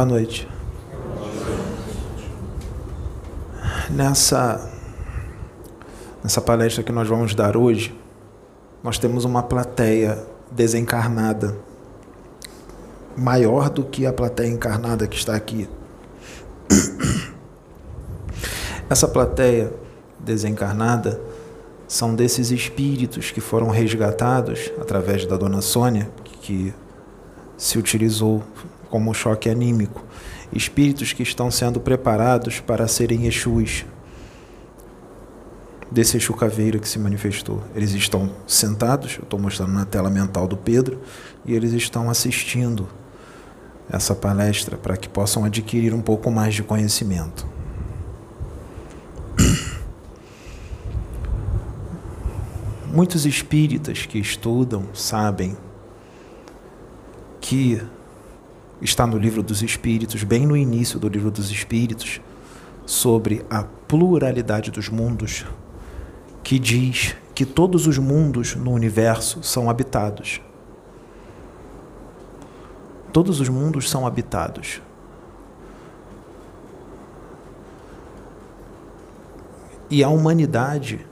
Boa noite. Nessa, nessa palestra que nós vamos dar hoje, nós temos uma plateia desencarnada, maior do que a plateia encarnada que está aqui. Essa plateia desencarnada são desses espíritos que foram resgatados através da dona Sônia, que se utilizou como choque anímico. Espíritos que estão sendo preparados para serem Exus, desse Exu Caveira que se manifestou. Eles estão sentados, eu estou mostrando na tela mental do Pedro, e eles estão assistindo essa palestra para que possam adquirir um pouco mais de conhecimento. Muitos espíritas que estudam sabem que está no livro dos Espíritos, bem no início do livro dos Espíritos, sobre a pluralidade dos mundos, que diz que todos os mundos no universo são habitados. Todos os mundos são habitados. E a humanidade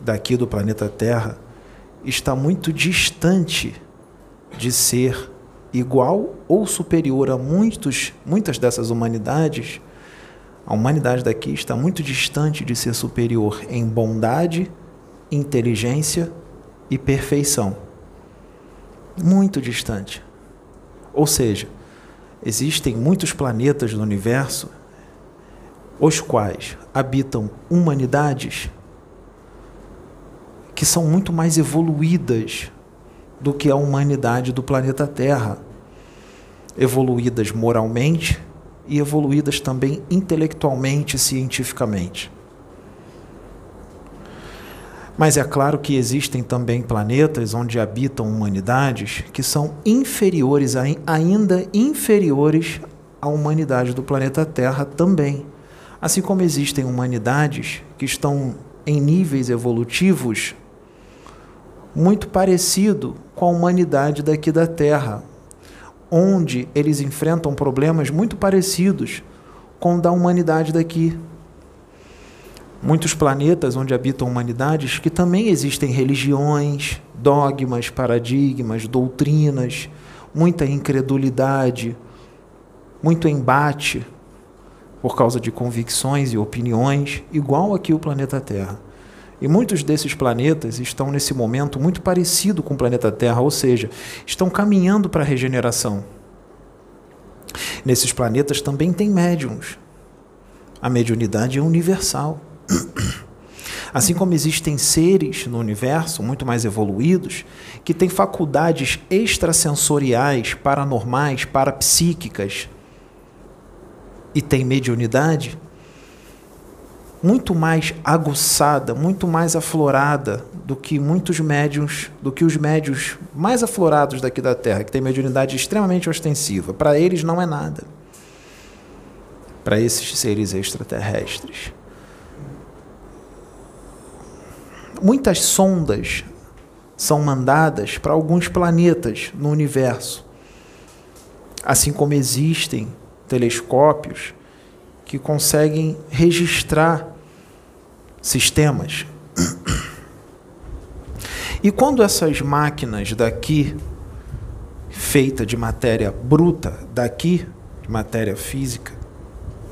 daqui do planeta Terra está muito distante de ser igual ou superior a muitos, muitas dessas humanidades. A humanidade daqui está muito distante de ser superior em bondade, inteligência e perfeição. Muito distante. Ou seja, existem muitos planetas no universo os quais habitam humanidades que são muito mais evoluídas do que a humanidade do planeta Terra. Evoluídas moralmente e evoluídas também intelectualmente e cientificamente. Mas é claro que existem também planetas onde habitam humanidades que são inferiores, ainda inferiores à humanidade do planeta Terra também. Assim como existem humanidades que estão em níveis evolutivos muito parecido com a humanidade daqui da Terra, onde eles enfrentam problemas muito parecidos com o da humanidade daqui. Muitos planetas onde habitam humanidades que também existem religiões, dogmas, paradigmas, doutrinas, muita incredulidade, muito embate por causa de convicções e opiniões, igual aqui o planeta Terra. E muitos desses planetas estão nesse momento muito parecido com o planeta Terra, ou seja, estão caminhando para a regeneração. Nesses planetas também tem médiums. A mediunidade é universal. Assim como existem seres no universo muito mais evoluídos que têm faculdades extrasensoriais, paranormais, parapsíquicas e têm mediunidade, muito mais aguçada, muito mais aflorada do que muitos médiums, do que os médios mais aflorados daqui da Terra, que têm mediunidade extremamente ostensiva. Para eles não é nada. Para esses seres extraterrestres. Muitas sondas são mandadas para alguns planetas no universo. Assim como existem telescópios que conseguem registrar sistemas. E quando essas máquinas daqui, feita de matéria bruta, daqui, de matéria física,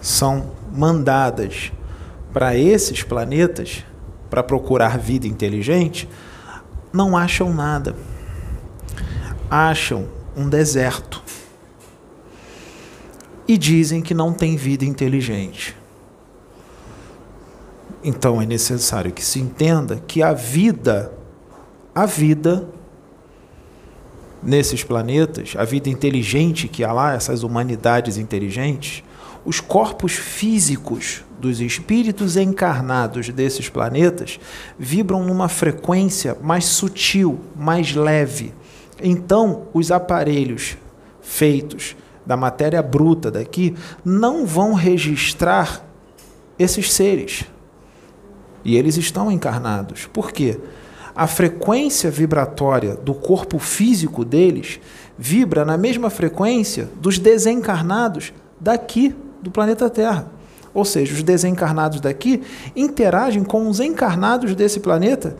são mandadas para esses planetas para procurar vida inteligente, não acham nada. Acham um deserto e dizem que não tem vida inteligente. Então é necessário que se entenda que a vida, a vida nesses planetas, a vida inteligente que há lá, essas humanidades inteligentes, os corpos físicos dos espíritos encarnados desses planetas vibram numa frequência mais sutil, mais leve. Então, os aparelhos feitos da matéria bruta daqui não vão registrar esses seres. E eles estão encarnados. Por quê? A frequência vibratória do corpo físico deles vibra na mesma frequência dos desencarnados daqui do planeta Terra. Ou seja, os desencarnados daqui interagem com os encarnados desse planeta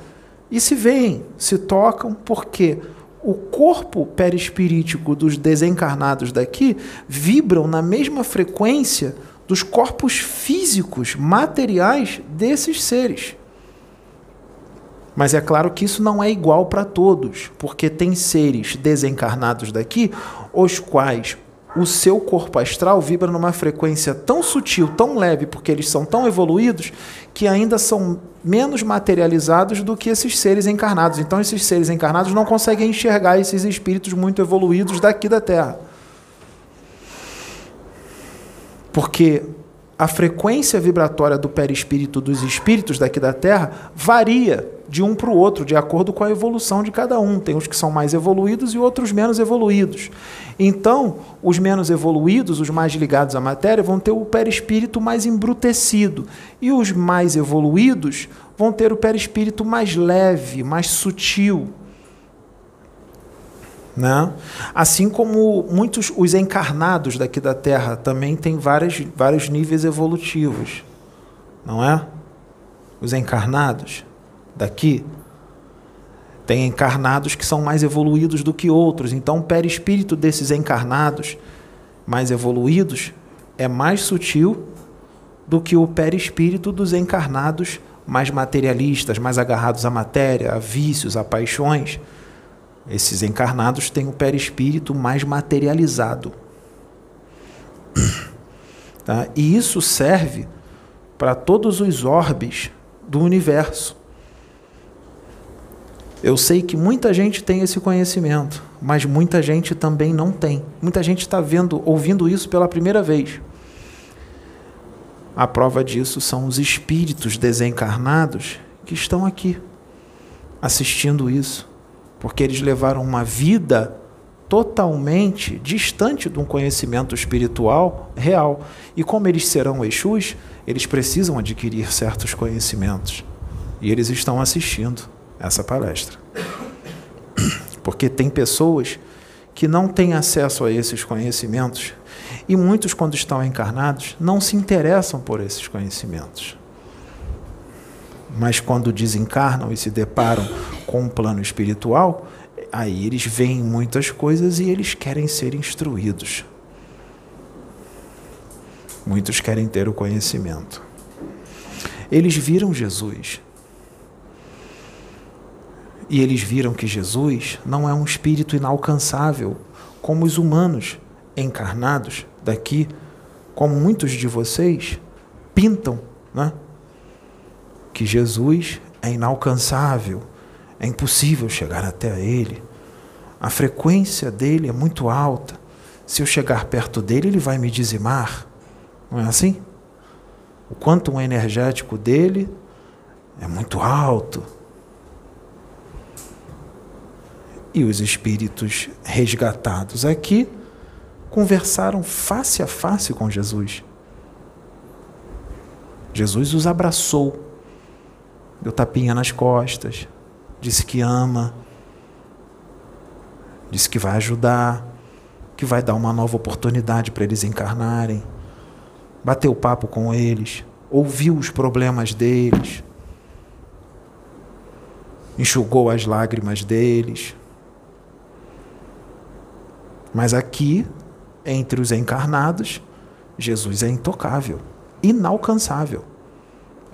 e se veem, se tocam, porque o corpo perispirítico dos desencarnados daqui vibram na mesma frequência dos corpos físicos, materiais desses seres. Mas é claro que isso não é igual para todos, porque tem seres desencarnados daqui, os quais o seu corpo astral vibra numa frequência tão sutil, tão leve, porque eles são tão evoluídos, que ainda são menos materializados do que esses seres encarnados. Então, esses seres encarnados não conseguem enxergar esses espíritos muito evoluídos daqui da Terra. Porque a frequência vibratória do perispírito dos espíritos daqui da Terra varia de um para o outro, de acordo com a evolução de cada um. Tem os que são mais evoluídos e outros menos evoluídos. Então, os menos evoluídos, os mais ligados à matéria, vão ter o perispírito mais embrutecido. E os mais evoluídos vão ter o perispírito mais leve, mais sutil. Né? Assim como muitos os encarnados daqui da Terra também têm vários, vários níveis evolutivos, não é? Os encarnados daqui tem encarnados que são mais evoluídos do que outros. Então, o perispírito desses encarnados mais evoluídos é mais sutil do que o perispírito dos encarnados mais materialistas, mais agarrados à matéria, a vícios, a paixões. Esses encarnados têm o perispírito mais materializado. Tá? E isso serve para todos os orbes do universo. Eu sei que muita gente tem esse conhecimento, mas muita gente também não tem. Muita gente está vendo, ouvindo isso pela primeira vez. A prova disso são os espíritos desencarnados que estão aqui assistindo isso porque eles levaram uma vida totalmente distante de um conhecimento espiritual real. E como eles serão Exus, eles precisam adquirir certos conhecimentos. E eles estão assistindo essa palestra. Porque tem pessoas que não têm acesso a esses conhecimentos e muitos, quando estão encarnados, não se interessam por esses conhecimentos. Mas quando desencarnam e se deparam com um plano espiritual, aí eles veem muitas coisas e eles querem ser instruídos. Muitos querem ter o conhecimento. Eles viram Jesus. E eles viram que Jesus não é um espírito inalcançável, como os humanos encarnados daqui, como muitos de vocês pintam, né? que Jesus é inalcançável, é impossível chegar até ele. A frequência dele é muito alta. Se eu chegar perto dele, ele vai me dizimar. Não é assim? O quanto energético dele é muito alto. E os espíritos resgatados aqui conversaram face a face com Jesus. Jesus os abraçou deu tapinha nas costas, disse que ama, disse que vai ajudar, que vai dar uma nova oportunidade para eles encarnarem. Bateu papo com eles, ouviu os problemas deles, enxugou as lágrimas deles. Mas aqui, entre os encarnados, Jesus é intocável, inalcançável.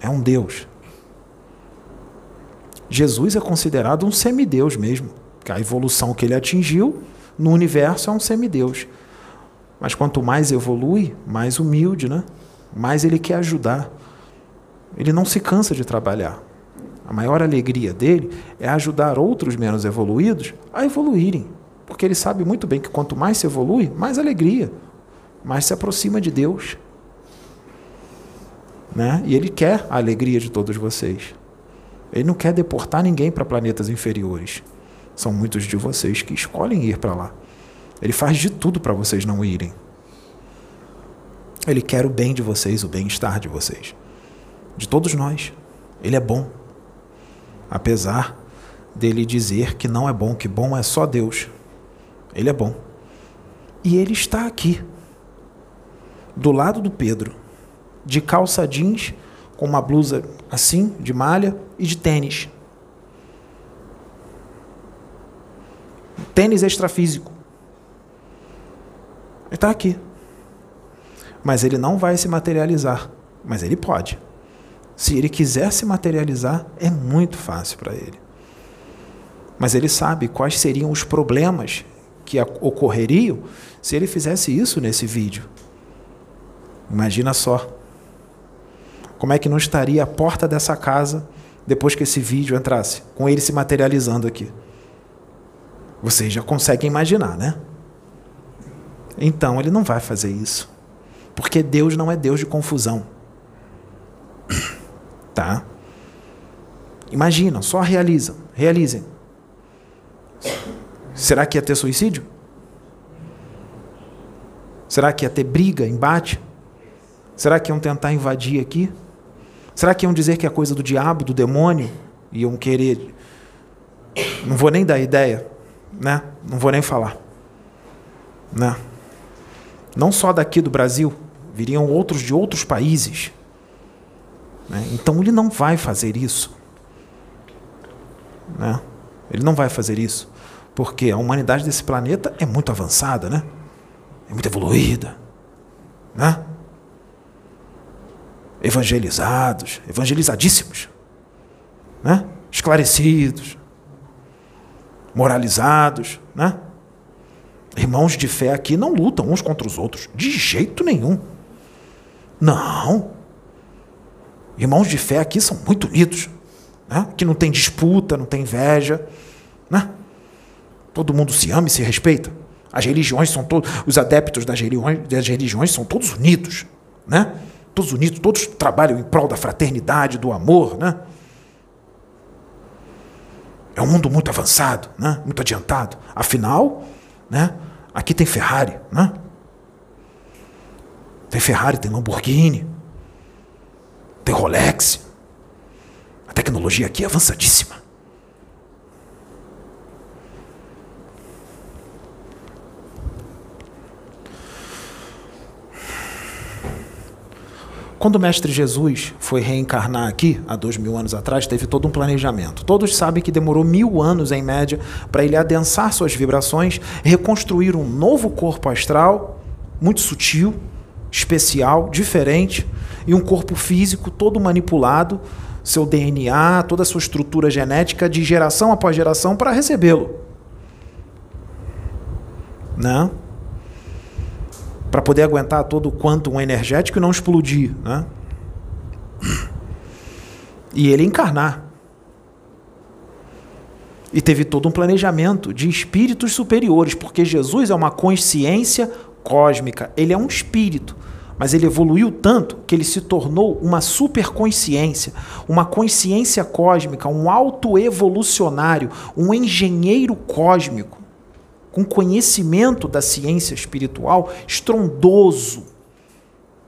É um Deus. Jesus é considerado um semideus mesmo, que a evolução que ele atingiu no universo é um semideus. Mas quanto mais evolui, mais humilde, né? Mais ele quer ajudar. Ele não se cansa de trabalhar. A maior alegria dele é ajudar outros menos evoluídos a evoluírem, porque ele sabe muito bem que quanto mais se evolui, mais alegria, mais se aproxima de Deus. Né? E ele quer a alegria de todos vocês. Ele não quer deportar ninguém para planetas inferiores. São muitos de vocês que escolhem ir para lá. Ele faz de tudo para vocês não irem. Ele quer o bem de vocês, o bem-estar de vocês. De todos nós. Ele é bom. Apesar dele dizer que não é bom, que bom é só Deus. Ele é bom. E ele está aqui. do lado do Pedro, de calça jeans, com uma blusa assim, de malha e de tênis. Tênis extrafísico. Ele está aqui. Mas ele não vai se materializar. Mas ele pode. Se ele quiser se materializar, é muito fácil para ele. Mas ele sabe quais seriam os problemas que ocorreriam se ele fizesse isso nesse vídeo. Imagina só. Como é que não estaria a porta dessa casa depois que esse vídeo entrasse, com ele se materializando aqui? Vocês já conseguem imaginar, né? Então ele não vai fazer isso. Porque Deus não é Deus de confusão. Tá? Imaginam, só realizam, realizem. Será que ia ter suicídio? Será que ia ter briga, embate? Será que iam tentar invadir aqui? Será que iam dizer que é coisa do diabo, do demônio? Iam querer. Não vou nem dar ideia, né? Não vou nem falar. Né? Não só daqui do Brasil, viriam outros de outros países. Né? Então ele não vai fazer isso. Né? Ele não vai fazer isso. Porque a humanidade desse planeta é muito avançada, né? É muito evoluída. Né? Evangelizados, evangelizadíssimos. Né? Esclarecidos. Moralizados. Né? Irmãos de fé aqui não lutam uns contra os outros. De jeito nenhum. Não. Irmãos de fé aqui são muito unidos. Né? Que não tem disputa, não tem inveja. Né? Todo mundo se ama e se respeita. As religiões são todos, os adeptos das religiões, das religiões são todos unidos, né? Todos unidos, todos trabalham em prol da fraternidade, do amor, né? É um mundo muito avançado, né? Muito adiantado. Afinal, né? Aqui tem Ferrari, né? Tem Ferrari, tem Lamborghini, tem Rolex. A tecnologia aqui é avançadíssima. Quando o Mestre Jesus foi reencarnar aqui, há dois mil anos atrás, teve todo um planejamento. Todos sabem que demorou mil anos, em média, para ele adensar suas vibrações, reconstruir um novo corpo astral, muito sutil, especial, diferente, e um corpo físico todo manipulado, seu DNA, toda a sua estrutura genética, de geração após geração, para recebê-lo. Né? Para poder aguentar todo o quantum energético e não explodir. Né? E ele encarnar. E teve todo um planejamento de espíritos superiores, porque Jesus é uma consciência cósmica, ele é um espírito, mas ele evoluiu tanto que ele se tornou uma superconsciência, uma consciência cósmica, um autoevolucionário, um engenheiro cósmico com conhecimento da ciência espiritual estrondoso,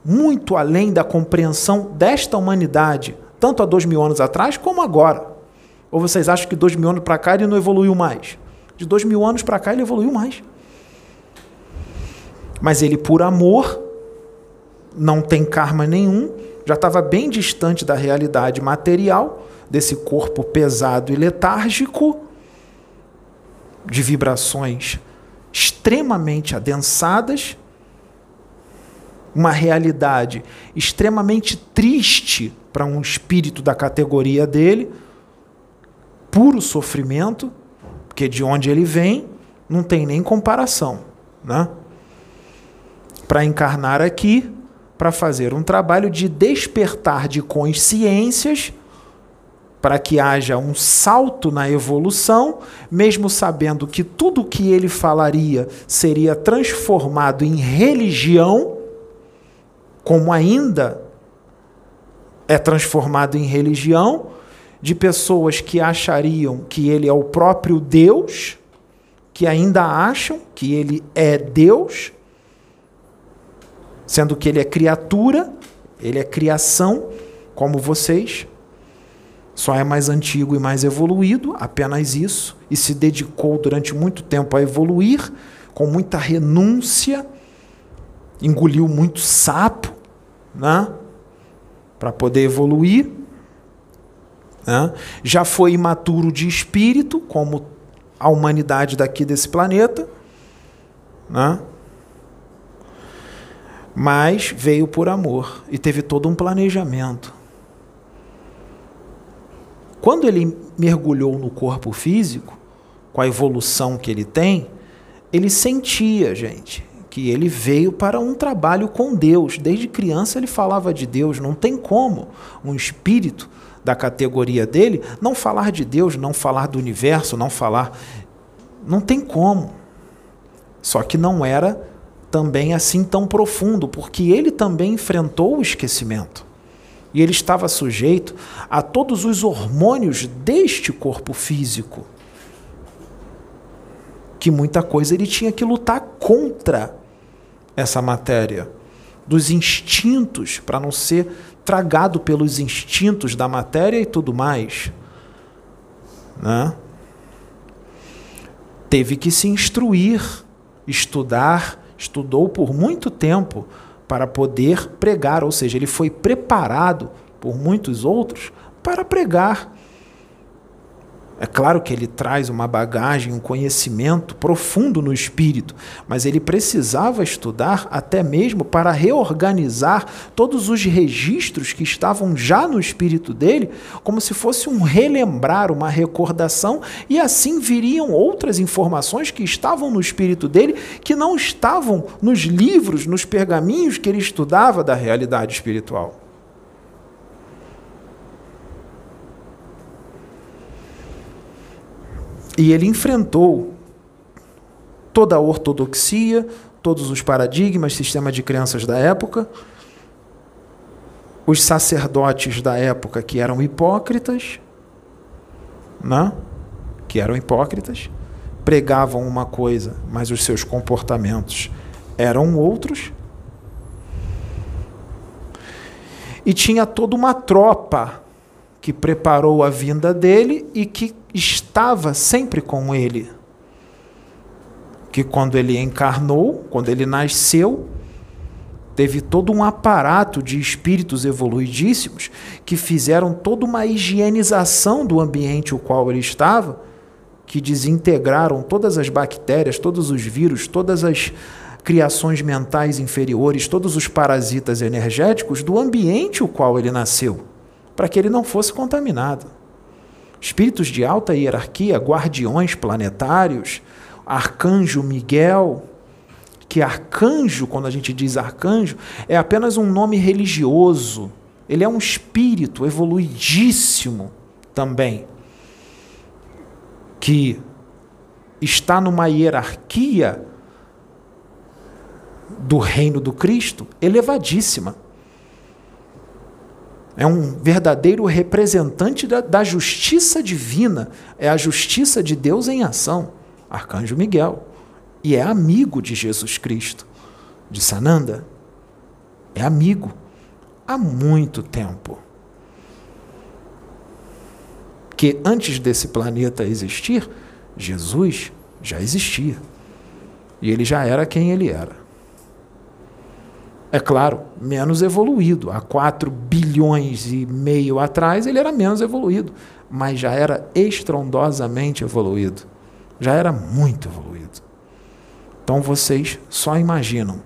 muito além da compreensão desta humanidade, tanto há dois mil anos atrás como agora. Ou vocês acham que dois mil anos para cá ele não evoluiu mais? De dois mil anos para cá ele evoluiu mais. Mas ele, por amor, não tem karma nenhum, já estava bem distante da realidade material, desse corpo pesado e letárgico de vibrações extremamente adensadas, uma realidade extremamente triste para um espírito da categoria dele, puro sofrimento, porque de onde ele vem não tem nem comparação, né? Para encarnar aqui, para fazer um trabalho de despertar de consciências para que haja um salto na evolução, mesmo sabendo que tudo o que ele falaria seria transformado em religião, como ainda é transformado em religião, de pessoas que achariam que ele é o próprio Deus, que ainda acham que ele é Deus, sendo que ele é criatura, ele é criação, como vocês só é mais antigo e mais evoluído, apenas isso, e se dedicou durante muito tempo a evoluir, com muita renúncia engoliu muito sapo, né? Para poder evoluir. Né? Já foi imaturo de espírito, como a humanidade daqui desse planeta. Né? Mas veio por amor e teve todo um planejamento. Quando ele mergulhou no corpo físico, com a evolução que ele tem, ele sentia, gente, que ele veio para um trabalho com Deus. Desde criança ele falava de Deus. Não tem como um espírito da categoria dele não falar de Deus, não falar do universo, não falar. Não tem como. Só que não era também assim tão profundo, porque ele também enfrentou o esquecimento. E ele estava sujeito a todos os hormônios deste corpo físico. Que muita coisa ele tinha que lutar contra essa matéria, dos instintos, para não ser tragado pelos instintos da matéria e tudo mais. Né? Teve que se instruir, estudar, estudou por muito tempo para poder pregar, ou seja, ele foi preparado por muitos outros para pregar. É claro que ele traz uma bagagem, um conhecimento profundo no espírito, mas ele precisava estudar até mesmo para reorganizar todos os registros que estavam já no espírito dele, como se fosse um relembrar, uma recordação, e assim viriam outras informações que estavam no espírito dele que não estavam nos livros, nos pergaminhos que ele estudava da realidade espiritual. E ele enfrentou toda a ortodoxia, todos os paradigmas, sistema de crenças da época, os sacerdotes da época que eram hipócritas, né? que eram hipócritas, pregavam uma coisa, mas os seus comportamentos eram outros. E tinha toda uma tropa que preparou a vinda dele e que estava sempre com ele. Que quando ele encarnou, quando ele nasceu, teve todo um aparato de espíritos evoluidíssimos que fizeram toda uma higienização do ambiente o qual ele estava, que desintegraram todas as bactérias, todos os vírus, todas as criações mentais inferiores, todos os parasitas energéticos do ambiente o qual ele nasceu para que ele não fosse contaminado. Espíritos de alta hierarquia, guardiões planetários, arcanjo Miguel, que arcanjo, quando a gente diz arcanjo, é apenas um nome religioso. Ele é um espírito evoluidíssimo também, que está numa hierarquia do reino do Cristo elevadíssima. É um verdadeiro representante da, da, justiça divina. É a justiça de Deus em ação. Arcanjo Miguel. E é amigo de Jesus Cristo. De Sananda. É amigo. Há muito tempo. Que antes desse planeta existir, Jesus já existia. E ele já era quem ele era. É claro, menos evoluído. Há 4 bilhões e meio atrás ele era menos evoluído, mas já era estrondosamente evoluído. Já era muito evoluído. Então vocês só imaginam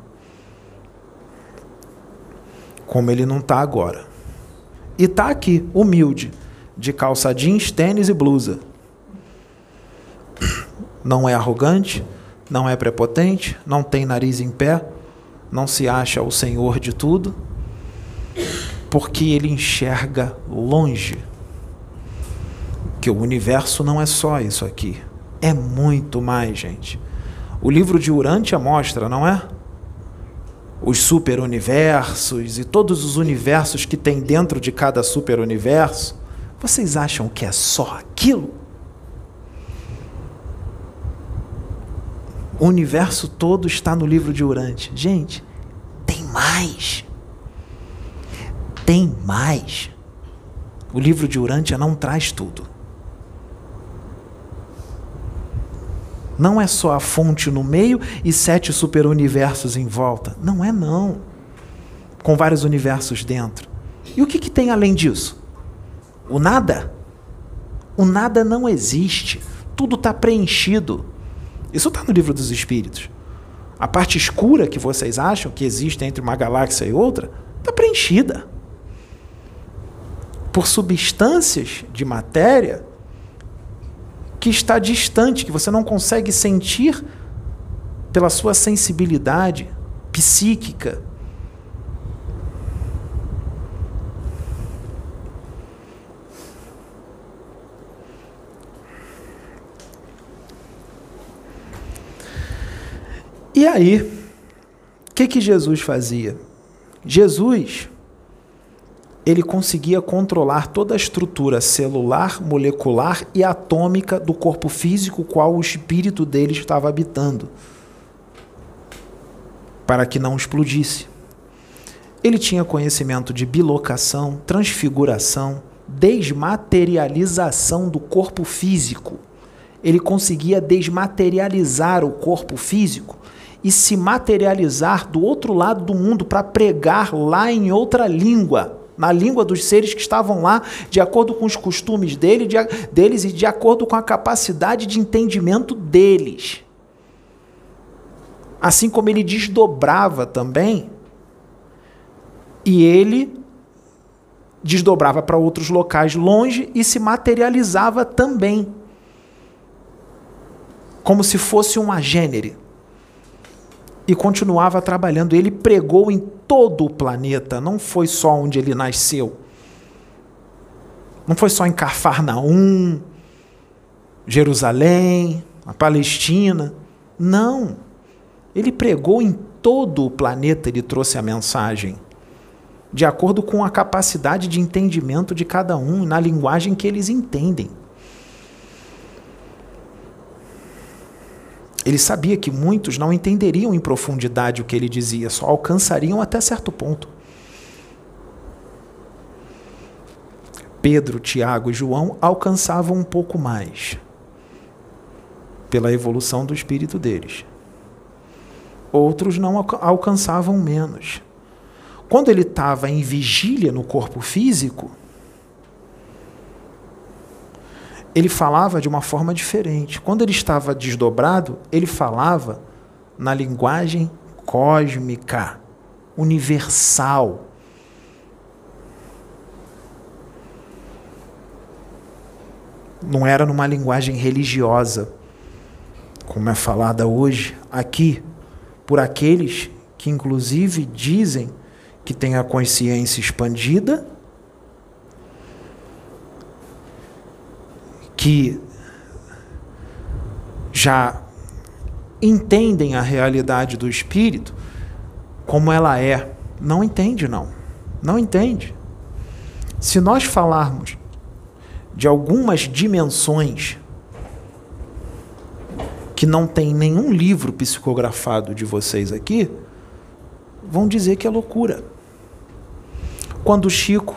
como ele não está agora. E está aqui, humilde, de calça jeans, tênis e blusa. Não é arrogante, não é prepotente, não tem nariz em pé não se acha o Senhor de tudo, porque ele enxerga longe. Que o universo não é só isso aqui, é muito mais, gente. O livro de Urântia mostra, não é? Os superuniversos e todos os universos que tem dentro de cada superuniverso. Vocês acham que é só aquilo? O universo todo está no livro de Urante. Gente, tem mais. Tem mais. O livro de Urântia não traz tudo. Não é só a fonte no meio e sete superuniversos em volta. Não é não. Com vários universos dentro. E o que, que tem além disso? O nada. O nada não existe. Tudo está preenchido. Isso está no livro dos Espíritos. A parte escura que vocês acham que existe entre uma galáxia e outra está preenchida por substâncias de matéria que está distante, que você não consegue sentir pela sua sensibilidade psíquica. E aí, o que, que Jesus fazia? Jesus ele conseguia controlar toda a estrutura celular, molecular e atômica do corpo físico qual o espírito dele estava habitando, para que não explodisse. Ele tinha conhecimento de bilocação, transfiguração, desmaterialização do corpo físico. Ele conseguia desmaterializar o corpo físico e se materializar do outro lado do mundo para pregar lá em outra língua na língua dos seres que estavam lá, de acordo com os costumes dele, de, deles e de acordo com a capacidade de entendimento deles. Assim como ele desdobrava também, e ele desdobrava para outros locais longe e se materializava também, como se fosse um agênere e continuava trabalhando. Ele pregou em todo o planeta, não foi só onde ele nasceu. Não foi só em Cafarnaum, Jerusalém, a Palestina. Não. Ele pregou em todo o planeta, ele trouxe a mensagem. De acordo com a capacidade de entendimento de cada um, na linguagem que eles entendem. Ele sabia que muitos não entenderiam em profundidade o que ele dizia, só alcançariam até certo ponto. Pedro, Tiago e João alcançavam um pouco mais pela evolução do espírito deles. Outros não alcançavam menos. Quando ele estava em vigília no corpo físico, ele falava de uma forma diferente. Quando ele estava desdobrado, ele falava na linguagem cósmica, universal. Não era numa linguagem religiosa, como é falada hoje aqui, por aqueles que, inclusive, dizem que têm a consciência expandida que já entendem a realidade do espírito como ela é. Não entende, não. Não entende. Se nós falarmos de algumas dimensões que não tem nenhum livro psicografado de vocês aqui, vão dizer que é loucura. Quando o Chico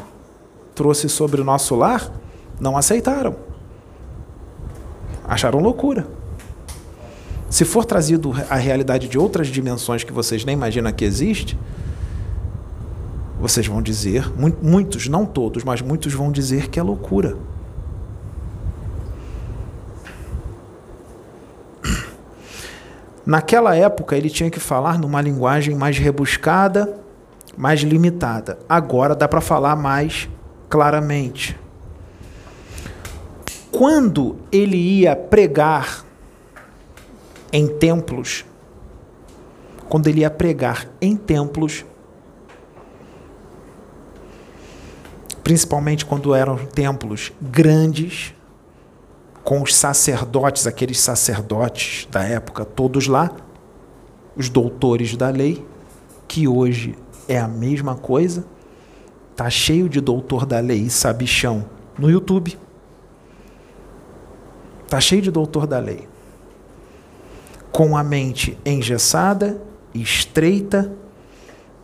trouxe sobre o nosso lar, não aceitaram acharam loucura. Se for trazido a realidade de outras dimensões que vocês nem imaginam que existe, vocês vão dizer, muitos, não todos, mas muitos vão dizer que é loucura. Naquela época ele tinha que falar numa linguagem mais rebuscada, mais limitada. Agora dá para falar mais claramente quando ele ia pregar em templos, quando ele ia pregar em templos, principalmente quando eram templos grandes, com os sacerdotes, aqueles sacerdotes da época, todos lá, os doutores da lei, que hoje é a mesma coisa, tá cheio de doutor da lei e sabichão no YouTube. Está cheio de doutor da lei. Com a mente engessada, estreita,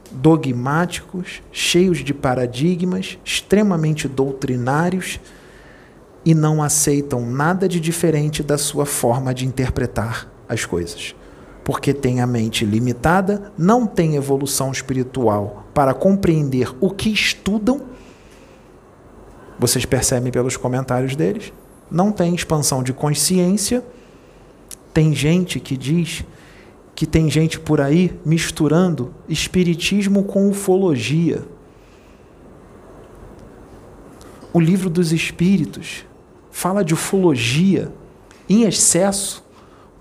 dogmáticos, cheios de paradigmas, extremamente doutrinários e não aceitam nada de diferente da sua forma de interpretar as coisas. Porque têm a mente limitada, não têm evolução espiritual para compreender o que estudam. Vocês percebem pelos comentários deles? Não tem expansão de consciência. Tem gente que diz que tem gente por aí misturando espiritismo com ufologia. O livro dos espíritos fala de ufologia em excesso,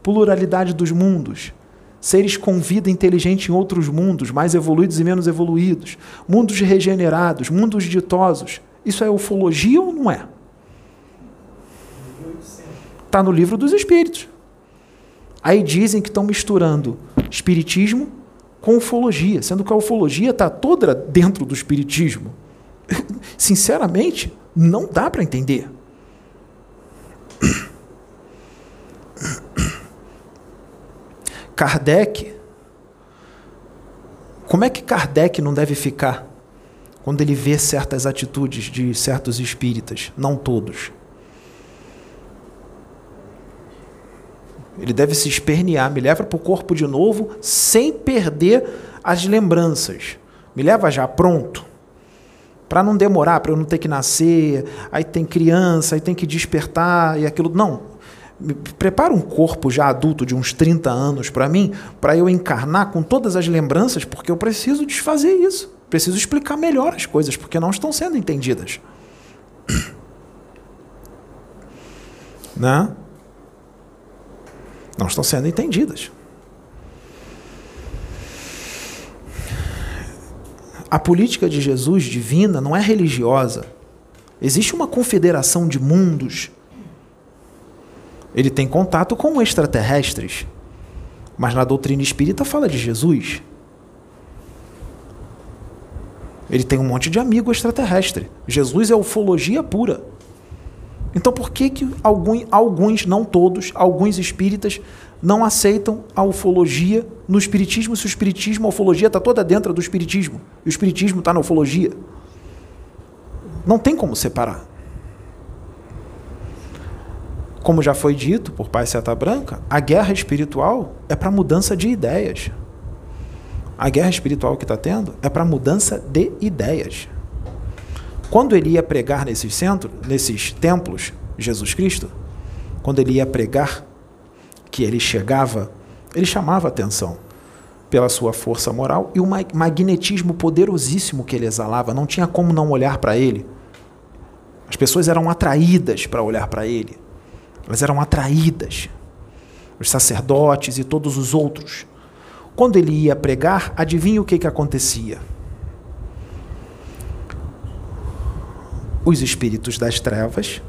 pluralidade dos mundos, seres com vida inteligente em outros mundos, mais evoluídos e menos evoluídos, mundos regenerados, mundos ditosos. Isso é ufologia ou não é? Está no livro dos espíritos. Aí dizem que estão misturando espiritismo com ufologia, sendo que a ufologia está toda dentro do espiritismo. Sinceramente, não dá para entender. Kardec, como é que Kardec não deve ficar quando ele vê certas atitudes de certos espíritas? Não todos. Ele deve se espernear, me leva para o corpo de novo, sem perder as lembranças. Me leva já pronto. Para não demorar, para eu não ter que nascer, aí tem criança, aí tem que despertar e aquilo. Não. Prepara um corpo já adulto de uns 30 anos para mim, para eu encarnar com todas as lembranças, porque eu preciso desfazer isso. Preciso explicar melhor as coisas, porque não estão sendo entendidas. Né? Não estão sendo entendidas. A política de Jesus divina não é religiosa. Existe uma confederação de mundos. Ele tem contato com extraterrestres. Mas na doutrina espírita fala de Jesus. Ele tem um monte de amigo extraterrestre. Jesus é ufologia pura. Então por que, que alguns, alguns, não todos, alguns espíritas não aceitam a ufologia no espiritismo, se o espiritismo, a ufologia está toda dentro do espiritismo, e o espiritismo está na ufologia? Não tem como separar. Como já foi dito por Pai Seta Branca, a guerra espiritual é para mudança de ideias. A guerra espiritual que está tendo é para mudança de ideias. Quando ele ia pregar nesses centros, nesses templos, Jesus Cristo, quando ele ia pregar, que ele chegava, ele chamava atenção pela sua força moral e o magnetismo poderosíssimo que ele exalava, não tinha como não olhar para ele. As pessoas eram atraídas para olhar para ele. Elas eram atraídas. Os sacerdotes e todos os outros. Quando ele ia pregar, adivinha o que, que acontecia? Os espíritos das trevas,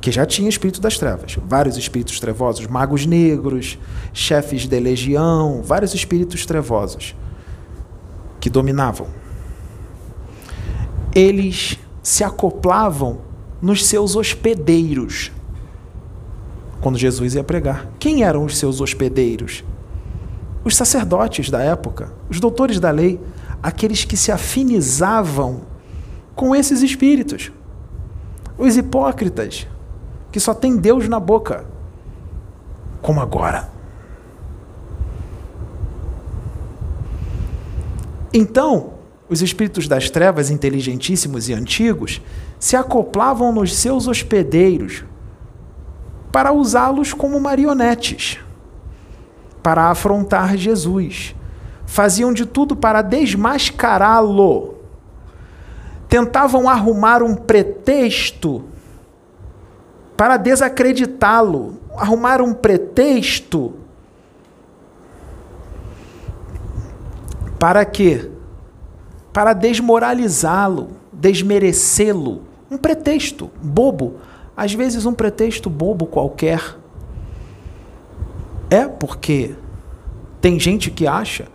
que já tinha espírito das trevas, vários espíritos trevosos, magos negros, chefes de legião, vários espíritos trevosos que dominavam. Eles se acoplavam nos seus hospedeiros quando Jesus ia pregar. Quem eram os seus hospedeiros? Os sacerdotes da época, os doutores da lei, aqueles que se afinizavam com esses espíritos. Os hipócritas, que só tem Deus na boca, como agora. Então, os espíritos das trevas, inteligentíssimos e antigos, se acoplavam nos seus hospedeiros para usá-los como marionetes, para afrontar Jesus. Faziam de tudo para desmascará-lo tentavam arrumar um pretexto para desacreditá-lo, arrumar um pretexto para quê? Para desmoralizá-lo, desmerecê-lo. Um pretexto bobo, às vezes um pretexto bobo qualquer. É porque tem gente que acha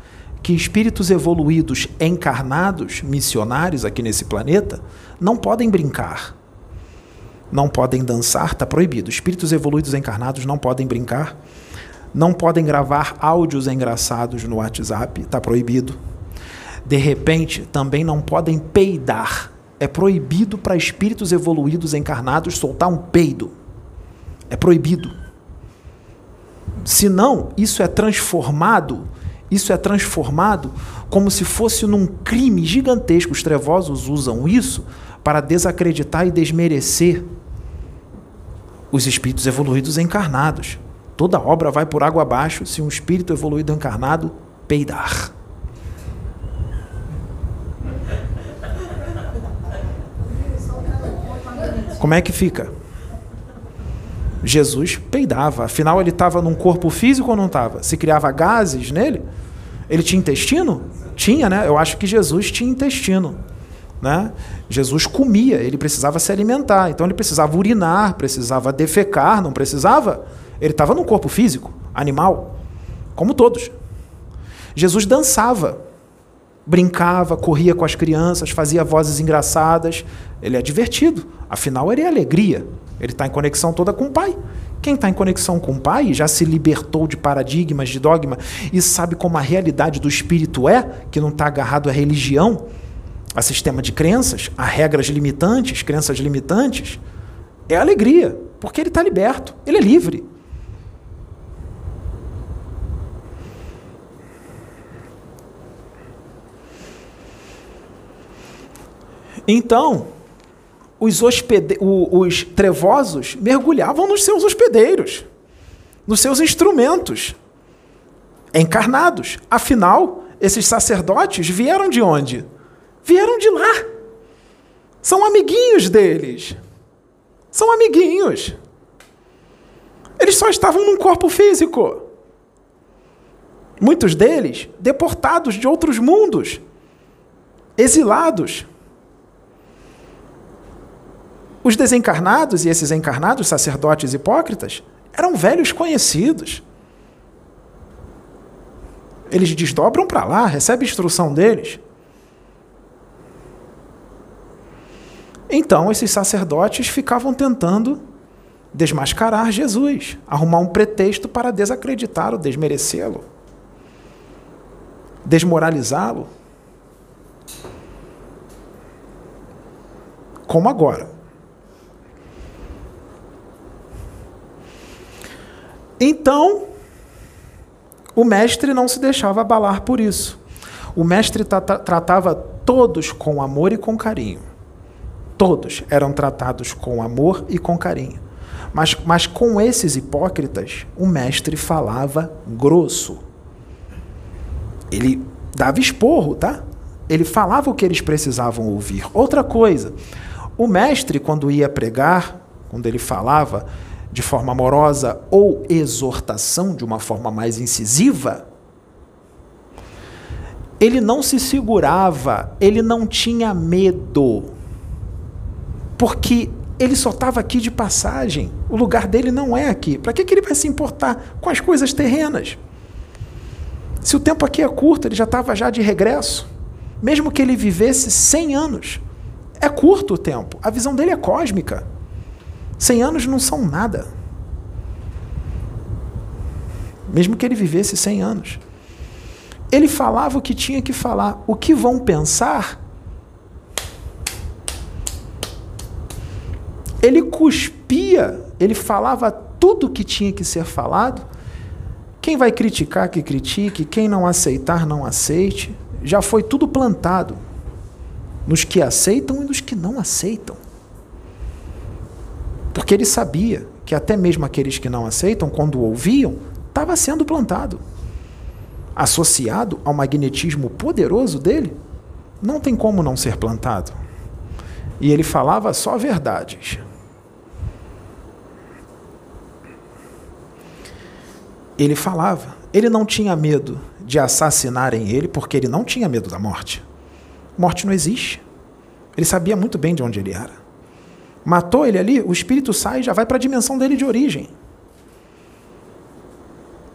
que espíritos evoluídos encarnados, missionários aqui nesse planeta, não podem brincar. Não podem dançar, está proibido. Espíritos evoluídos encarnados não podem brincar. Não podem gravar áudios engraçados no WhatsApp, está proibido. De repente, também não podem peidar. É proibido para espíritos evoluídos encarnados soltar um peido. É proibido. Senão, isso é transformado, isso é transformado como se fosse num crime gigantesco. Os trevosos usam isso para desacreditar e desmerecer os espíritos evoluídos encarnados. Toda obra vai por água abaixo se um espírito evoluído encarnado peidar. Como é que fica? Jesus peidava, afinal ele estava num corpo físico ou não estava? Se criava gases nele? Ele tinha intestino? Tinha, né? Eu acho que Jesus tinha intestino. Né? Jesus comia, ele precisava se alimentar, então ele precisava urinar, precisava defecar, não precisava? Ele estava num corpo físico, animal, como todos. Jesus dançava, brincava, corria com as crianças, fazia vozes engraçadas. Ele é divertido, afinal, ele é alegria. Ele está em conexão toda com o Pai. Quem está em conexão com o Pai já se libertou de paradigmas, de dogma e sabe como a realidade do espírito é, que não está agarrado à religião, a sistema de crenças, a regras limitantes, crenças limitantes. É alegria, porque ele está liberto, ele é livre. Então, os, hospede... os trevosos mergulhavam nos seus hospedeiros, nos seus instrumentos, encarnados. Afinal, esses sacerdotes vieram de onde? Vieram de lá. São amiguinhos deles. São amiguinhos. Eles só estavam num corpo físico. Muitos deles deportados de outros mundos, exilados. Os desencarnados e esses encarnados, sacerdotes hipócritas, eram velhos conhecidos. Eles desdobram para lá, recebe instrução deles. Então, esses sacerdotes ficavam tentando desmascarar Jesus, arrumar um pretexto para desacreditá-lo, desmerecê-lo, desmoralizá-lo. Como agora. Então, o mestre não se deixava abalar por isso. O mestre tratava todos com amor e com carinho. Todos eram tratados com amor e com carinho. Mas, mas com esses hipócritas, o mestre falava grosso. Ele dava esporro, tá? Ele falava o que eles precisavam ouvir. Outra coisa, o mestre, quando ia pregar, quando ele falava, de forma amorosa ou exortação de uma forma mais incisiva, ele não se segurava, ele não tinha medo, porque ele só estava aqui de passagem, o lugar dele não é aqui. Para que, que ele vai se importar com as coisas terrenas? Se o tempo aqui é curto, ele já estava já de regresso. Mesmo que ele vivesse 100 anos, é curto o tempo, a visão dele é cósmica. 100 anos não são nada. Mesmo que ele vivesse 100 anos. Ele falava o que tinha que falar. O que vão pensar? Ele cuspia, ele falava tudo o que tinha que ser falado. Quem vai criticar, que critique. Quem não aceitar, não aceite. Já foi tudo plantado nos que aceitam e nos que não aceitam. Porque ele sabia que até mesmo aqueles que não aceitam, quando ouviam, estava sendo plantado. Associado ao magnetismo poderoso dele, não tem como não ser plantado. E ele falava só verdades. Ele falava, ele não tinha medo de assassinarem ele, porque ele não tinha medo da morte. Morte não existe. Ele sabia muito bem de onde ele era. Matou ele ali, o espírito sai e já vai para a dimensão dele de origem.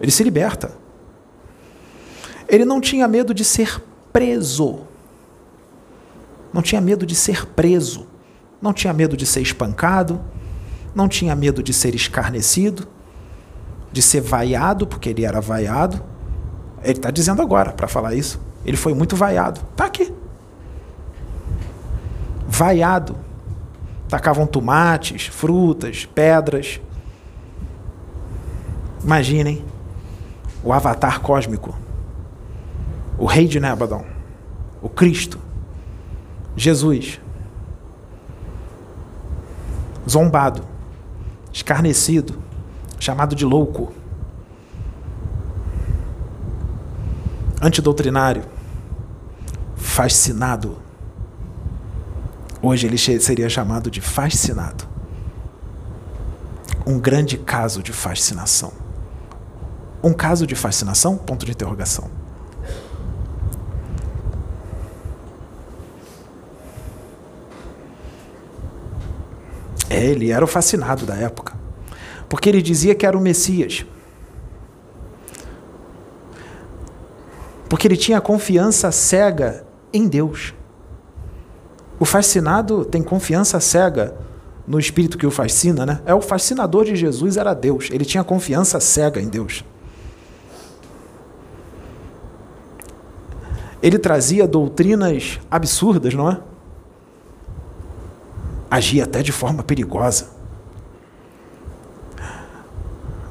Ele se liberta. Ele não tinha medo de ser preso. Não tinha medo de ser preso. Não tinha medo de ser espancado. Não tinha medo de ser escarnecido. De ser vaiado, porque ele era vaiado. Ele está dizendo agora para falar isso. Ele foi muito vaiado. Está aqui vaiado. Tacavam tomates, frutas, pedras. Imaginem o avatar cósmico, o rei de Nebadon, o Cristo, Jesus, zombado, escarnecido, chamado de louco, antidoutrinário, fascinado. Hoje ele seria chamado de fascinado. Um grande caso de fascinação. Um caso de fascinação? Ponto de interrogação. É, ele era o fascinado da época. Porque ele dizia que era o Messias. Porque ele tinha confiança cega em Deus. O fascinado tem confiança cega no espírito que o fascina, né? É o fascinador de Jesus era Deus. Ele tinha confiança cega em Deus. Ele trazia doutrinas absurdas, não é? Agia até de forma perigosa.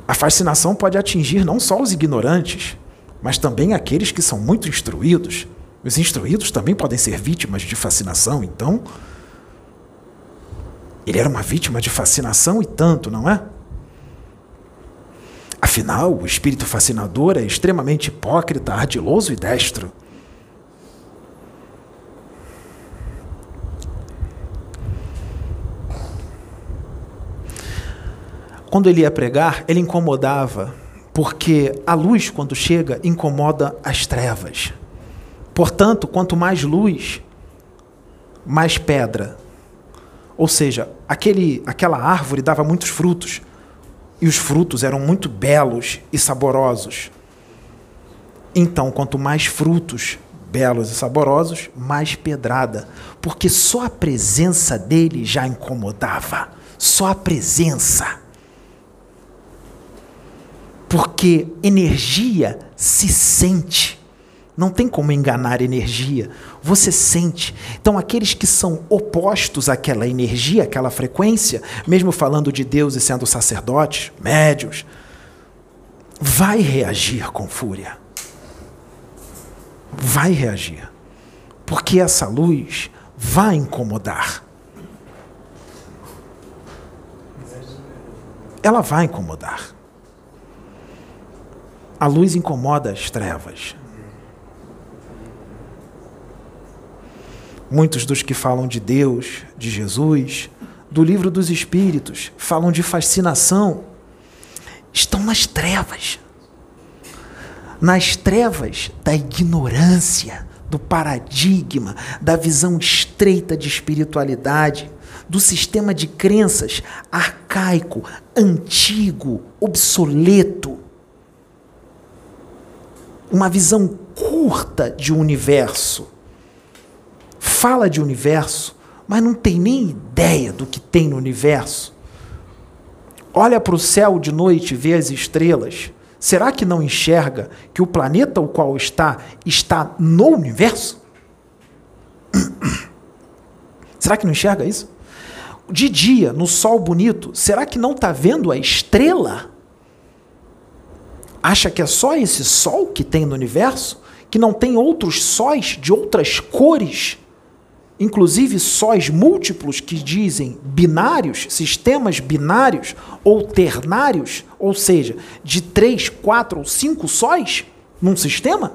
A fascinação pode atingir não só os ignorantes, mas também aqueles que são muito instruídos. Os instruídos também podem ser vítimas de fascinação, então. Ele era uma vítima de fascinação e tanto, não é? Afinal, o espírito fascinador é extremamente hipócrita, ardiloso e destro. Quando ele ia pregar, ele incomodava, porque a luz, quando chega, incomoda as trevas. Portanto, quanto mais luz, mais pedra. Ou seja, aquele, aquela árvore dava muitos frutos, e os frutos eram muito belos e saborosos. Então, quanto mais frutos belos e saborosos, mais pedrada, porque só a presença dele já incomodava. Só a presença porque energia se sente. Não tem como enganar energia. Você sente. Então, aqueles que são opostos àquela energia, àquela frequência, mesmo falando de Deus e sendo sacerdotes, médios, vai reagir com fúria. Vai reagir. Porque essa luz vai incomodar. Ela vai incomodar. A luz incomoda as trevas. Muitos dos que falam de Deus, de Jesus, do livro dos Espíritos, falam de fascinação, estão nas trevas. Nas trevas da ignorância, do paradigma, da visão estreita de espiritualidade, do sistema de crenças arcaico, antigo, obsoleto uma visão curta de universo. Fala de universo, mas não tem nem ideia do que tem no universo. Olha para o céu de noite e vê as estrelas. Será que não enxerga que o planeta o qual está está no universo? Será que não enxerga isso? De dia, no sol bonito, será que não está vendo a estrela? acha que é só esse sol que tem no universo, que não tem outros sóis de outras cores, inclusive sóis múltiplos que dizem binários, sistemas binários ou ternários, ou seja, de três, quatro ou cinco sóis num sistema?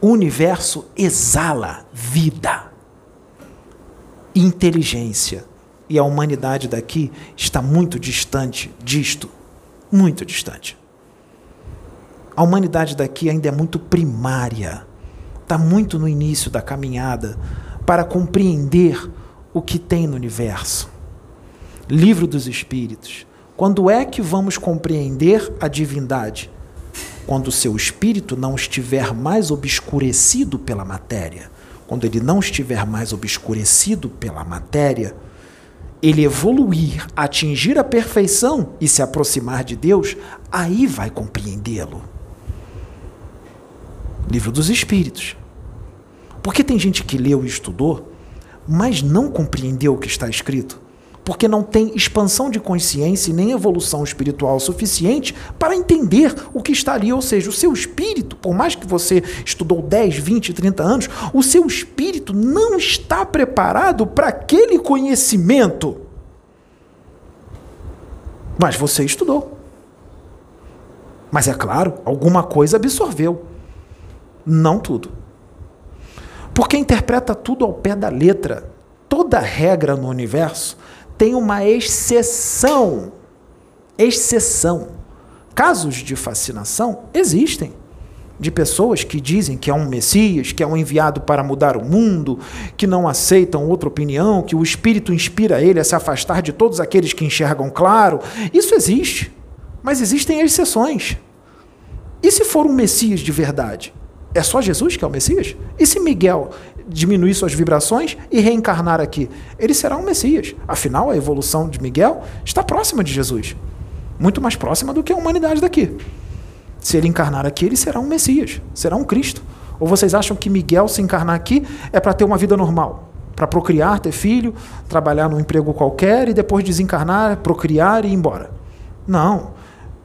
O universo exala vida, inteligência, e a humanidade daqui está muito distante disto muito distante. A humanidade daqui ainda é muito primária, está muito no início da caminhada para compreender o que tem no universo. Livro dos Espíritos. Quando é que vamos compreender a divindade? Quando o seu espírito não estiver mais obscurecido pela matéria. Quando ele não estiver mais obscurecido pela matéria, ele evoluir, atingir a perfeição e se aproximar de Deus, aí vai compreendê-lo. Livro dos Espíritos. Porque tem gente que leu e estudou, mas não compreendeu o que está escrito porque não tem expansão de consciência e nem evolução espiritual suficiente para entender o que está ali. Ou seja, o seu espírito, por mais que você estudou 10, 20, 30 anos, o seu espírito não está preparado para aquele conhecimento. Mas você estudou. Mas é claro, alguma coisa absorveu. Não tudo. Porque interpreta tudo ao pé da letra. Toda regra no universo tem uma exceção. Exceção. Casos de fascinação existem. De pessoas que dizem que é um Messias, que é um enviado para mudar o mundo, que não aceitam outra opinião, que o Espírito inspira ele a se afastar de todos aqueles que enxergam claro. Isso existe. Mas existem exceções. E se for um Messias de verdade? É só Jesus que é o Messias? E se Miguel diminuir suas vibrações e reencarnar aqui? Ele será um Messias. Afinal, a evolução de Miguel está próxima de Jesus. Muito mais próxima do que a humanidade daqui. Se ele encarnar aqui, ele será um Messias, será um Cristo. Ou vocês acham que Miguel se encarnar aqui é para ter uma vida normal? Para procriar, ter filho, trabalhar num emprego qualquer e depois desencarnar, procriar e ir embora? Não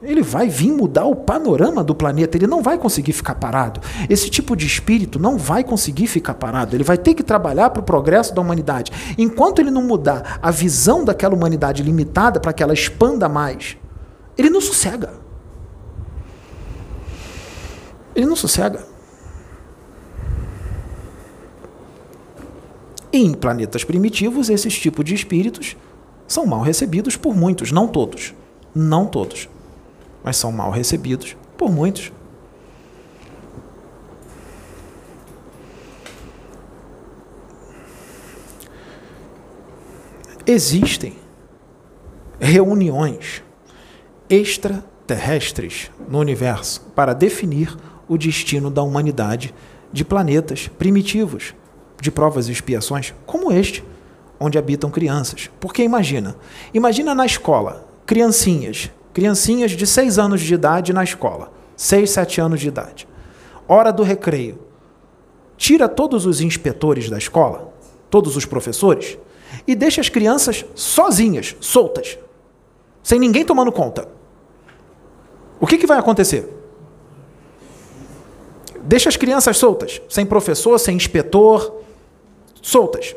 ele vai vir mudar o panorama do planeta, ele não vai conseguir ficar parado. Esse tipo de espírito não vai conseguir ficar parado, ele vai ter que trabalhar para o progresso da humanidade. Enquanto ele não mudar a visão daquela humanidade limitada para que ela expanda mais, ele não sossega. Ele não sossega. em planetas primitivos, esses tipos de espíritos são mal recebidos por muitos, não todos. Não todos mas são mal recebidos por muitos. Existem reuniões extraterrestres no universo para definir o destino da humanidade de planetas primitivos, de provas e expiações como este, onde habitam crianças. Porque imagina, imagina na escola, criancinhas criancinhas de 6 anos de idade na escola. 6, 7 anos de idade. Hora do recreio. Tira todos os inspetores da escola, todos os professores, e deixa as crianças sozinhas, soltas, sem ninguém tomando conta. O que, que vai acontecer? Deixa as crianças soltas, sem professor, sem inspetor, soltas.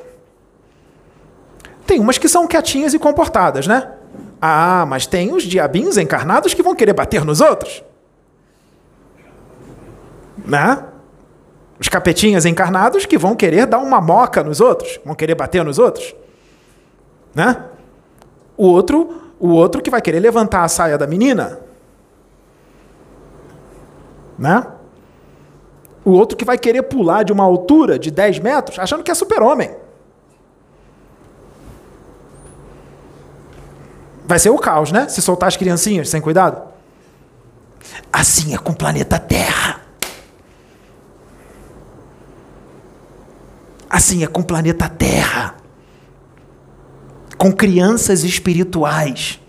Tem umas que são quietinhas e comportadas, né? Ah, mas tem os diabinhos encarnados que vão querer bater nos outros. Né? Os capetinhas encarnados que vão querer dar uma moca nos outros, vão querer bater nos outros. Né? O outro, o outro que vai querer levantar a saia da menina. Né? O outro que vai querer pular de uma altura de 10 metros achando que é super-homem. Vai ser o caos, né? Se soltar as criancinhas sem cuidado. Assim é com o planeta Terra. Assim é com o planeta Terra. Com crianças espirituais.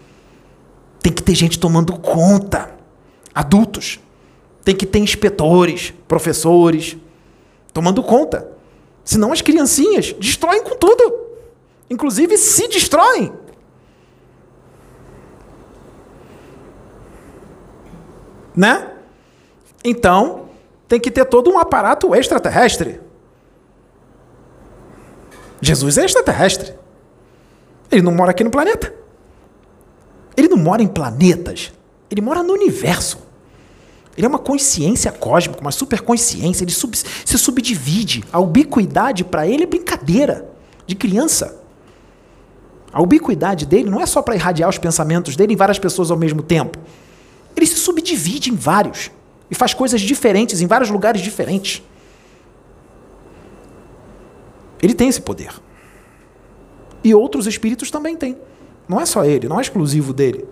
Tem que ter gente tomando conta. Adultos. Tem que ter inspetores, professores, tomando conta. Senão as criancinhas destroem com tudo. Inclusive se destroem. Né? Então, tem que ter todo um aparato extraterrestre. Jesus é extraterrestre. Ele não mora aqui no planeta. Ele não mora em planetas. Ele mora no universo. Ele é uma consciência cósmica, uma superconsciência. Ele sub, se subdivide. A ubiquidade para ele é brincadeira de criança. A ubiquidade dele não é só para irradiar os pensamentos dele em várias pessoas ao mesmo tempo. Ele se subdivide em vários e faz coisas diferentes em vários lugares diferentes. Ele tem esse poder. E outros espíritos também têm. Não é só ele, não é exclusivo dele.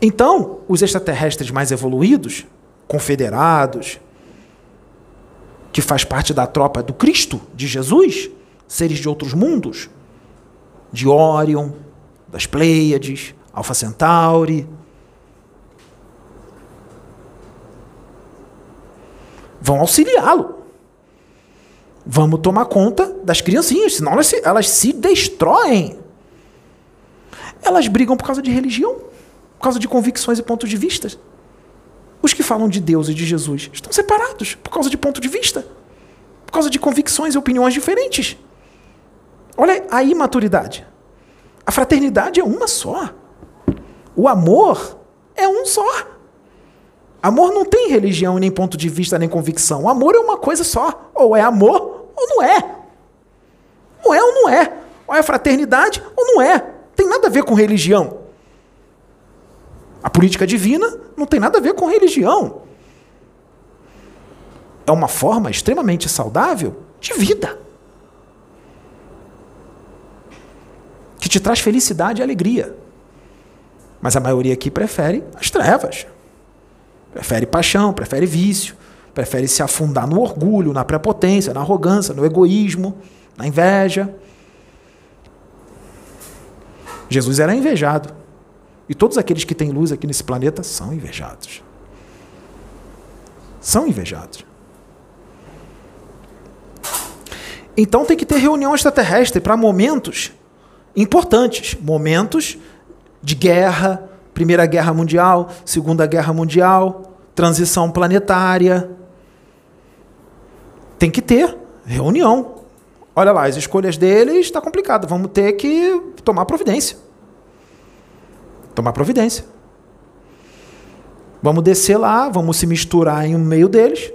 Então, os extraterrestres mais evoluídos, confederados, que faz parte da tropa do Cristo, de Jesus, seres de outros mundos, de Órion, das Pleiades, Alpha Centauri. vão auxiliá-lo. Vamos tomar conta das criancinhas, senão elas se, elas se destroem. Elas brigam por causa de religião, por causa de convicções e pontos de vista. Os que falam de Deus e de Jesus estão separados por causa de ponto de vista, por causa de convicções e opiniões diferentes. Olha a imaturidade. A fraternidade é uma só. O amor é um só. Amor não tem religião, nem ponto de vista, nem convicção. O amor é uma coisa só. Ou é amor ou não é. Ou é ou não é. Ou é fraternidade ou não é. Tem nada a ver com religião. A política divina não tem nada a ver com religião. É uma forma extremamente saudável de vida. Que te traz felicidade e alegria. Mas a maioria aqui prefere as trevas. Prefere paixão, prefere vício, prefere se afundar no orgulho, na prepotência, na arrogância, no egoísmo, na inveja. Jesus era invejado. E todos aqueles que têm luz aqui nesse planeta são invejados. São invejados. Então tem que ter reunião extraterrestre para momentos importantes momentos de guerra, Primeira Guerra Mundial, Segunda Guerra Mundial, transição planetária. Tem que ter reunião. Olha lá, as escolhas deles está complicado. Vamos ter que tomar providência. Tomar providência. Vamos descer lá, vamos se misturar em um meio deles.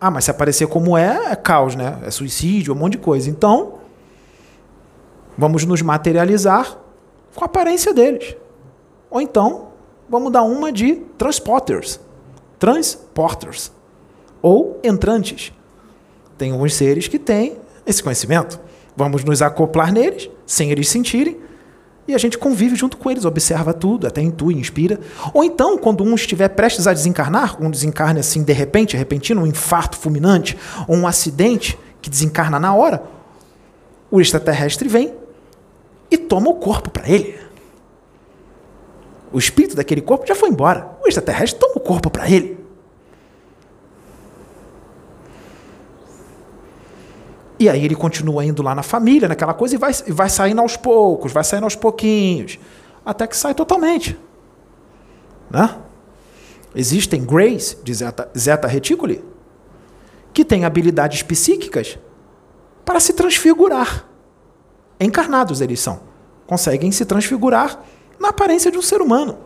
Ah, mas se aparecer como é, é caos, né? É suicídio, um monte de coisa. Então, vamos nos materializar com a aparência deles. Ou então, vamos dar uma de transporters. Transporters. Ou entrantes. Tem alguns seres que têm esse conhecimento. Vamos nos acoplar neles, sem eles sentirem, e a gente convive junto com eles, observa tudo, até intui, inspira. Ou então, quando um estiver prestes a desencarnar, um desencarne assim de repente, repentino, um infarto fulminante, ou um acidente que desencarna na hora, o extraterrestre vem e toma o corpo para ele. O espírito daquele corpo já foi embora. O extraterrestre toma o corpo para ele. E aí ele continua indo lá na família, naquela coisa, e vai, vai saindo aos poucos, vai saindo aos pouquinhos, até que sai totalmente. Né? Existem Greys de Zeta, Zeta Reticuli que têm habilidades psíquicas para se transfigurar. Encarnados eles são. Conseguem se transfigurar na aparência de um ser humano.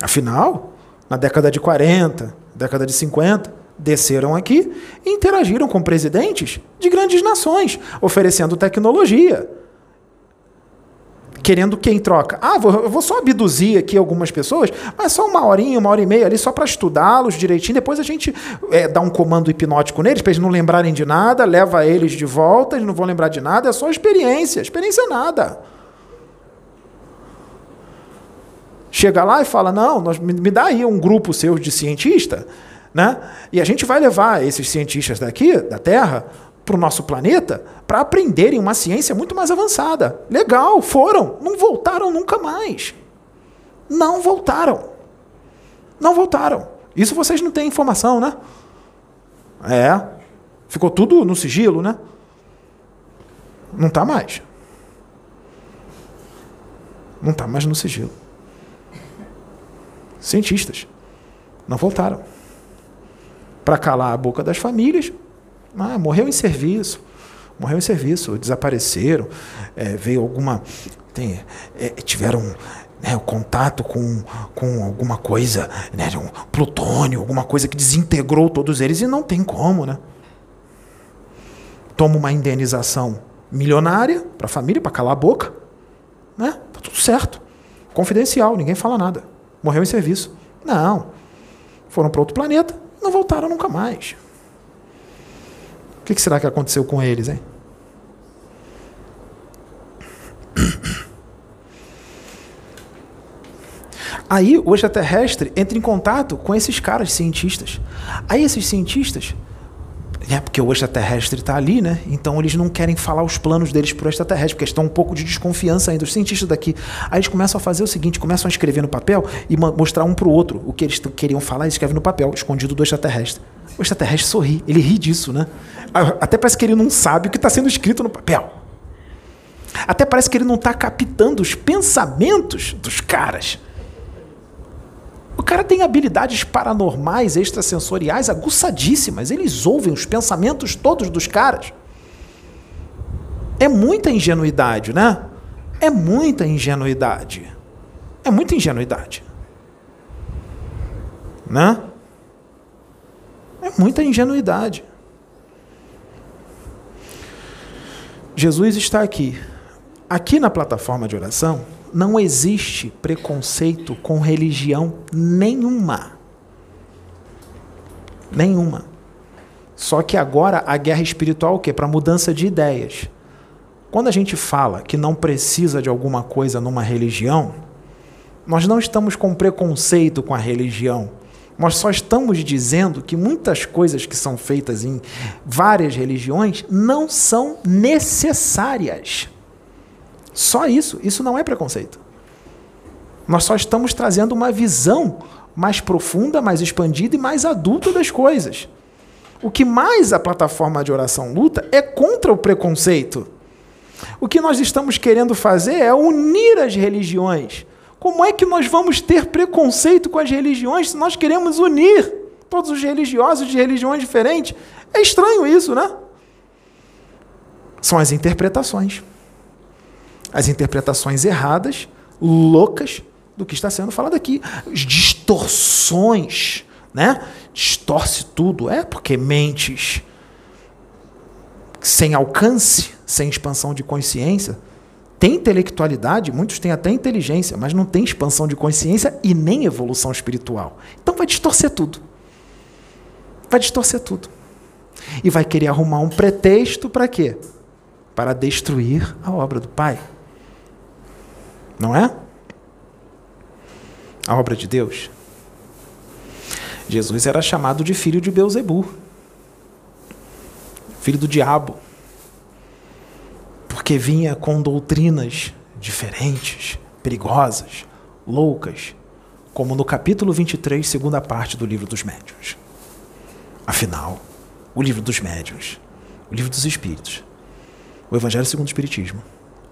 Afinal, na década de 40, década de 50, desceram aqui e interagiram com presidentes de grandes nações, oferecendo tecnologia, querendo quem troca? Ah, vou, eu vou só abduzir aqui algumas pessoas, mas só uma horinha, uma hora e meia ali, só para estudá-los direitinho. Depois a gente é, dá um comando hipnótico neles, para eles não lembrarem de nada, leva eles de volta, eles não vão lembrar de nada, é só experiência. Experiência é nada. Chega lá e fala: não, nós, me dá aí um grupo seu de cientista, né? E a gente vai levar esses cientistas daqui, da Terra, para o nosso planeta para aprenderem uma ciência muito mais avançada. Legal, foram, não voltaram nunca mais. Não voltaram. Não voltaram. Isso vocês não têm informação, né? É. Ficou tudo no sigilo, né? Não está mais. Não está mais no sigilo. Cientistas não voltaram. Para calar a boca das famílias, ah, morreu em serviço. Morreu em serviço, desapareceram, é, veio alguma. Tem, é, tiveram né, contato com, com alguma coisa, né, um plutônio, alguma coisa que desintegrou todos eles e não tem como, né? Toma uma indenização milionária para a família, para calar a boca, né? Tá tudo certo. Confidencial, ninguém fala nada. Morreu em serviço. Não. Foram para outro planeta, não voltaram nunca mais. O que será que aconteceu com eles, hein? Aí o extraterrestre entra em contato com esses caras cientistas. Aí esses cientistas É, porque o extraterrestre está ali, né? Então eles não querem falar os planos deles para o extraterrestre, porque estão um pouco de desconfiança ainda. Os cientistas daqui. Aí eles começam a fazer o seguinte: começam a escrever no papel e mostrar um para o outro o que eles queriam falar, eles escrevem no papel, escondido do extraterrestre. O extraterrestre sorri, ele ri disso, né? Até parece que ele não sabe o que está sendo escrito no papel. Até parece que ele não está captando os pensamentos dos caras. O cara tem habilidades paranormais, extrasensoriais aguçadíssimas. Eles ouvem os pensamentos todos dos caras. É muita ingenuidade, né? É muita ingenuidade. É muita ingenuidade. Né? É muita ingenuidade. Jesus está aqui. Aqui na plataforma de oração, não existe preconceito com religião nenhuma. Nenhuma. Só que agora a guerra espiritual o quê? Para mudança de ideias. Quando a gente fala que não precisa de alguma coisa numa religião, nós não estamos com preconceito com a religião. Nós só estamos dizendo que muitas coisas que são feitas em várias religiões não são necessárias. Só isso. Isso não é preconceito. Nós só estamos trazendo uma visão mais profunda, mais expandida e mais adulta das coisas. O que mais a plataforma de oração luta é contra o preconceito. O que nós estamos querendo fazer é unir as religiões. Como é que nós vamos ter preconceito com as religiões se nós queremos unir todos os religiosos de religiões diferentes? É estranho isso, né? São as interpretações as interpretações erradas, loucas, do que está sendo falado aqui. As distorções, né? Distorce tudo. É porque mentes sem alcance, sem expansão de consciência, tem intelectualidade, muitos têm até inteligência, mas não tem expansão de consciência e nem evolução espiritual. Então vai distorcer tudo. Vai distorcer tudo. E vai querer arrumar um pretexto para quê? Para destruir a obra do Pai. Não é? A obra de Deus. Jesus era chamado de filho de Beuzebu, filho do diabo, porque vinha com doutrinas diferentes, perigosas, loucas, como no capítulo 23, segunda parte do livro dos médiuns. Afinal, o livro dos médiuns, o livro dos espíritos, o Evangelho segundo o Espiritismo,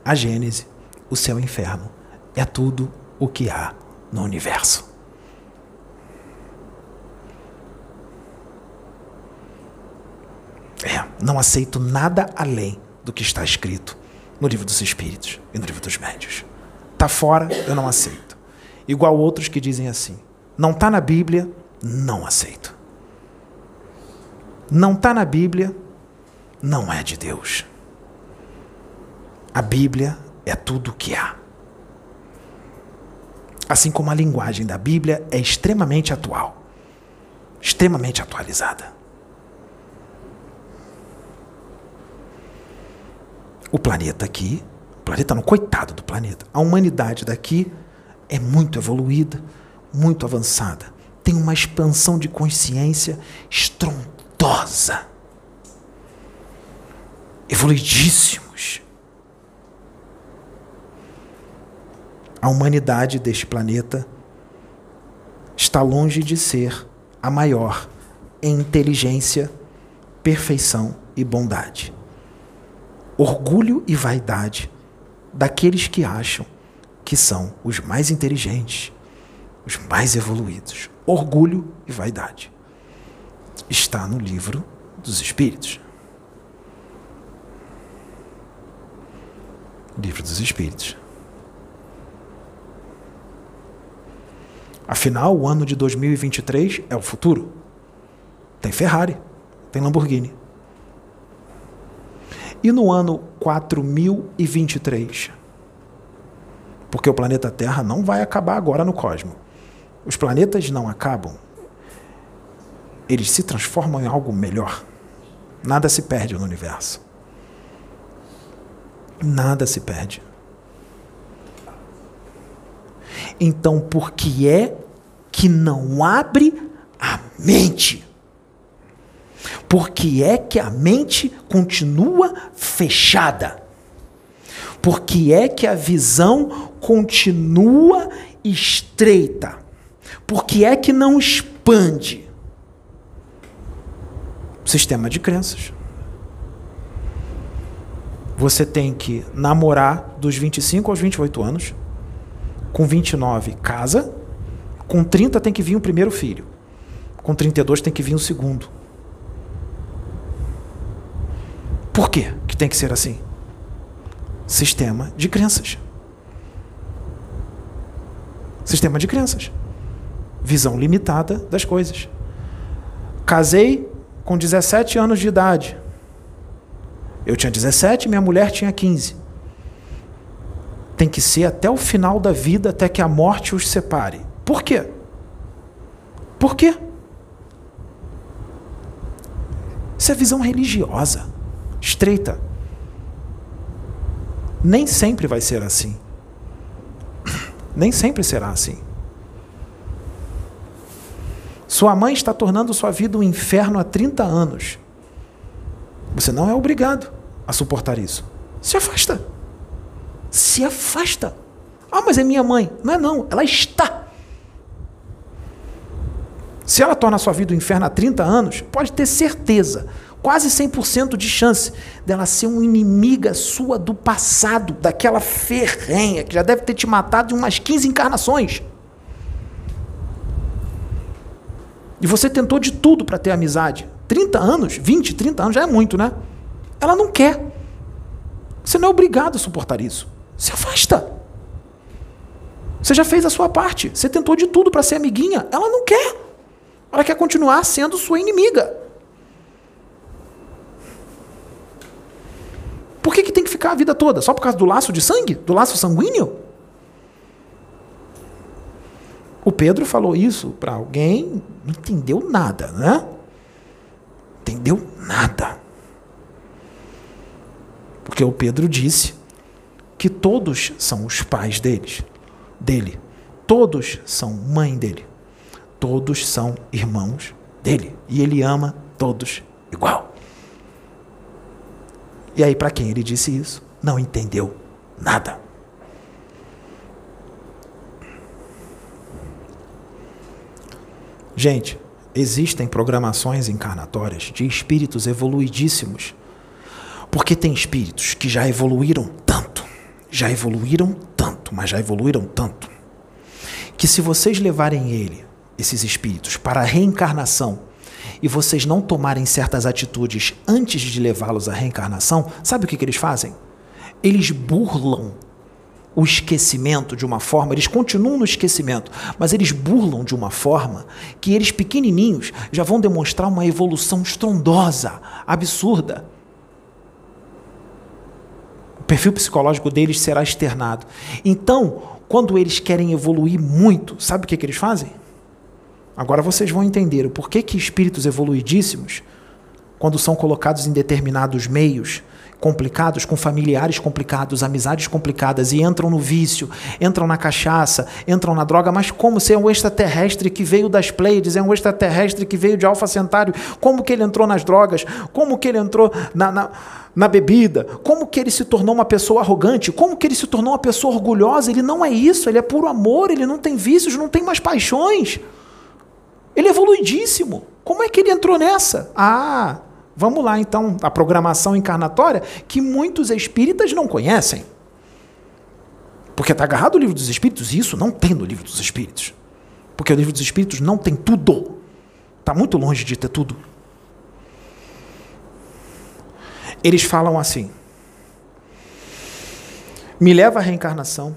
a Gênese, o céu e o inferno. É tudo o que há no universo. É, não aceito nada além do que está escrito no livro dos Espíritos e no livro dos Médios. Tá fora, eu não aceito. Igual outros que dizem assim: não está na Bíblia, não aceito. Não está na Bíblia, não é de Deus. A Bíblia é tudo o que há. Assim como a linguagem da Bíblia é extremamente atual, extremamente atualizada. O planeta aqui, o planeta não, coitado do planeta, a humanidade daqui é muito evoluída, muito avançada, tem uma expansão de consciência estrondosa, evoluidíssimos. a humanidade deste planeta está longe de ser a maior em inteligência, perfeição e bondade. Orgulho e vaidade daqueles que acham que são os mais inteligentes, os mais evoluídos. Orgulho e vaidade. Está no livro dos Espíritos. Livro dos Espíritos. Afinal, o ano de 2023 é o futuro. Tem Ferrari, tem Lamborghini. E no ano 4023? Porque o planeta Terra não vai acabar agora no cosmos. Os planetas não acabam. Eles se transformam em algo melhor. Nada se perde no universo. Nada se perde. Então, por que é que não abre a mente? Por que é que a mente continua fechada? Por que é que a visão continua estreita? Por que é que não expande? Sistema de crenças. Você tem que namorar dos 25 aos 28 anos. Com 29, casa. Com 30 tem que vir o primeiro filho. Com 32 tem que vir o segundo. Por quê que tem que ser assim? Sistema de crenças. Sistema de crenças. Visão limitada das coisas. Casei com 17 anos de idade. Eu tinha 17, minha mulher tinha 15. Tem que ser até o final da vida, até que a morte os separe. Por quê? Por quê? Isso é visão religiosa, estreita. Nem sempre vai ser assim. Nem sempre será assim. Sua mãe está tornando sua vida um inferno há 30 anos. Você não é obrigado a suportar isso. Se afasta. Se afasta. Ah, mas é minha mãe. Não é não, ela está. Se ela torna sua vida um inferno há 30 anos, pode ter certeza, quase 100% de chance dela ser uma inimiga sua do passado, daquela ferrenha que já deve ter te matado em umas 15 encarnações. E você tentou de tudo para ter amizade. 30 anos, 20, 30 anos já é muito, né? Ela não quer. Você não é obrigado a suportar isso. Se afasta. Você já fez a sua parte. Você tentou de tudo para ser amiguinha. Ela não quer. Ela quer continuar sendo sua inimiga. Que, que tem que ficar a vida toda? Só por causa do laço de sangue? Do laço sanguíneo? O Pedro falou isso para alguém, não entendeu nada, né? Entendeu nada. Porque o Pedro disse que todos são os pais deles, dele. Todos são mãe dele. Todos são irmãos dele. E ele ama todos igual. E aí, para quem ele disse isso, não entendeu nada. Gente, existem programações encarnatórias de espíritos evoluidíssimos porque tem espíritos que já evoluíram tanto, já evoluíram tanto, mas já evoluíram tanto, que se vocês levarem ele, esses espíritos, para a reencarnação, e vocês não tomarem certas atitudes antes de levá-los à reencarnação, sabe o que, que eles fazem? Eles burlam o esquecimento de uma forma, eles continuam no esquecimento, mas eles burlam de uma forma que eles pequenininhos já vão demonstrar uma evolução estrondosa, absurda o perfil psicológico deles será externado. Então, quando eles querem evoluir muito, sabe o que, que eles fazem? Agora vocês vão entender o porquê que espíritos evoluidíssimos, quando são colocados em determinados meios, complicados, com familiares complicados, amizades complicadas e entram no vício, entram na cachaça, entram na droga, mas como ser um extraterrestre que veio das Pleiades, é um extraterrestre que veio de Alfa Centauri, como que ele entrou nas drogas, como que ele entrou na, na, na bebida, como que ele se tornou uma pessoa arrogante, como que ele se tornou uma pessoa orgulhosa, ele não é isso, ele é puro amor, ele não tem vícios, não tem mais paixões. Ele é evoluidíssimo. Como é que ele entrou nessa? Ah, Vamos lá, então, a programação encarnatória que muitos espíritas não conhecem. Porque está agarrado o livro dos espíritos, e isso não tem no livro dos espíritos. Porque o livro dos espíritos não tem tudo. Está muito longe de ter tudo. Eles falam assim: me leva à reencarnação.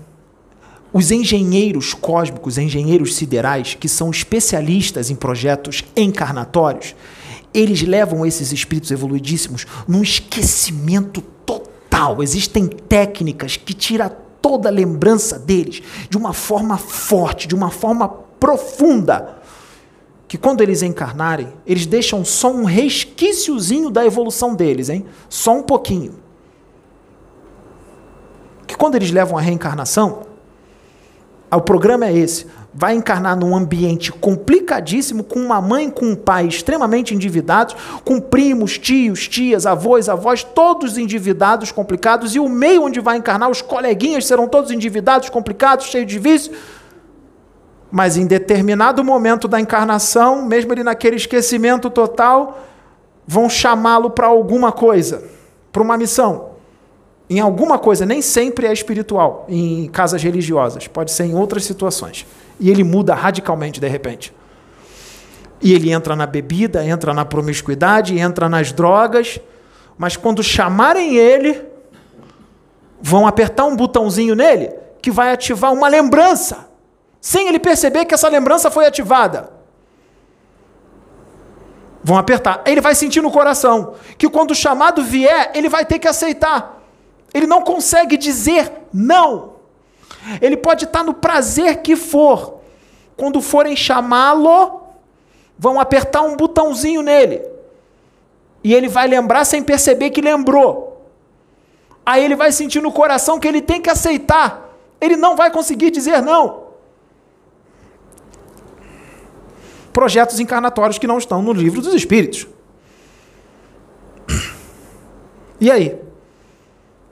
Os engenheiros cósmicos, engenheiros siderais, que são especialistas em projetos encarnatórios, eles levam esses espíritos evoluidíssimos num esquecimento total. Existem técnicas que tiram toda a lembrança deles de uma forma forte, de uma forma profunda. Que quando eles encarnarem, eles deixam só um resquíciozinho da evolução deles, hein? Só um pouquinho. Que quando eles levam a reencarnação, o programa é esse: vai encarnar num ambiente complicadíssimo, com uma mãe, com um pai extremamente endividados, com primos, tios, tias, avós, avós, todos endividados, complicados, e o meio onde vai encarnar, os coleguinhas serão todos endividados, complicados, cheios de vício. Mas em determinado momento da encarnação, mesmo ele naquele esquecimento total, vão chamá-lo para alguma coisa, para uma missão em alguma coisa, nem sempre é espiritual, em casas religiosas, pode ser em outras situações. E ele muda radicalmente de repente. E ele entra na bebida, entra na promiscuidade, entra nas drogas, mas quando chamarem ele, vão apertar um botãozinho nele que vai ativar uma lembrança, sem ele perceber que essa lembrança foi ativada. Vão apertar. Ele vai sentir no coração que quando o chamado vier, ele vai ter que aceitar. Ele não consegue dizer não. Ele pode estar no prazer que for. Quando forem chamá-lo, vão apertar um botãozinho nele. E ele vai lembrar sem perceber que lembrou. Aí ele vai sentir no coração que ele tem que aceitar. Ele não vai conseguir dizer não. Projetos encarnatórios que não estão no livro dos Espíritos. E aí?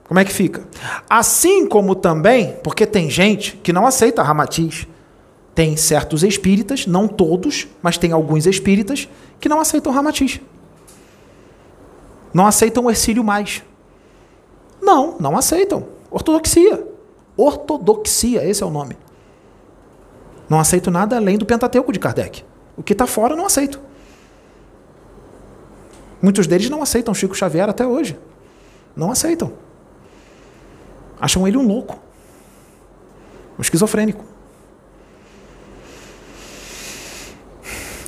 Como é que fica? Assim como também, porque tem gente que não aceita Ramatiz. Tem certos espíritas, não todos, mas tem alguns espíritas que não aceitam Ramatiz. Não aceitam o Ercílio mais. Não, não aceitam. Ortodoxia. Ortodoxia, esse é o nome. Não aceito nada além do Pentateuco de Kardec. O que está fora, não aceito. Muitos deles não aceitam Chico Xavier até hoje. Não aceitam. Acham ele um louco, um esquizofrênico.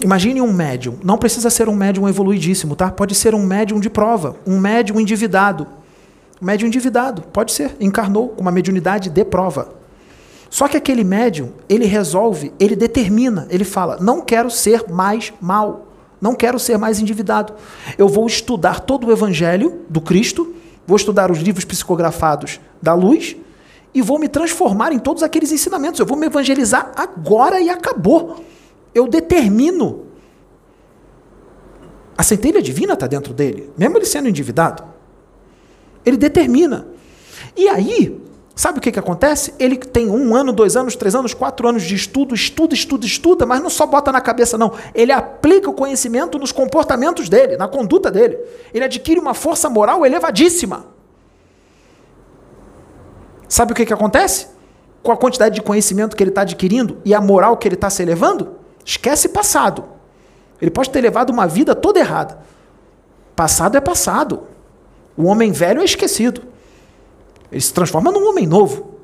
Imagine um médium. Não precisa ser um médium evoluidíssimo, tá? Pode ser um médium de prova, um médium endividado. Um médium endividado, pode ser. Encarnou com uma mediunidade de prova. Só que aquele médium, ele resolve, ele determina, ele fala: não quero ser mais mal, não quero ser mais endividado. Eu vou estudar todo o evangelho do Cristo vou estudar os livros psicografados da luz e vou me transformar em todos aqueles ensinamentos. Eu vou me evangelizar agora e acabou. Eu determino. A centelha divina está dentro dele, mesmo ele sendo endividado. Ele determina. E aí, Sabe o que, que acontece? Ele tem um ano, dois anos, três anos, quatro anos de estudo, estuda, estuda, estuda, mas não só bota na cabeça, não. Ele aplica o conhecimento nos comportamentos dele, na conduta dele. Ele adquire uma força moral elevadíssima. Sabe o que, que acontece? Com a quantidade de conhecimento que ele está adquirindo e a moral que ele está se elevando, esquece passado. Ele pode ter levado uma vida toda errada. Passado é passado. O homem velho é esquecido. Ele se transforma num homem novo.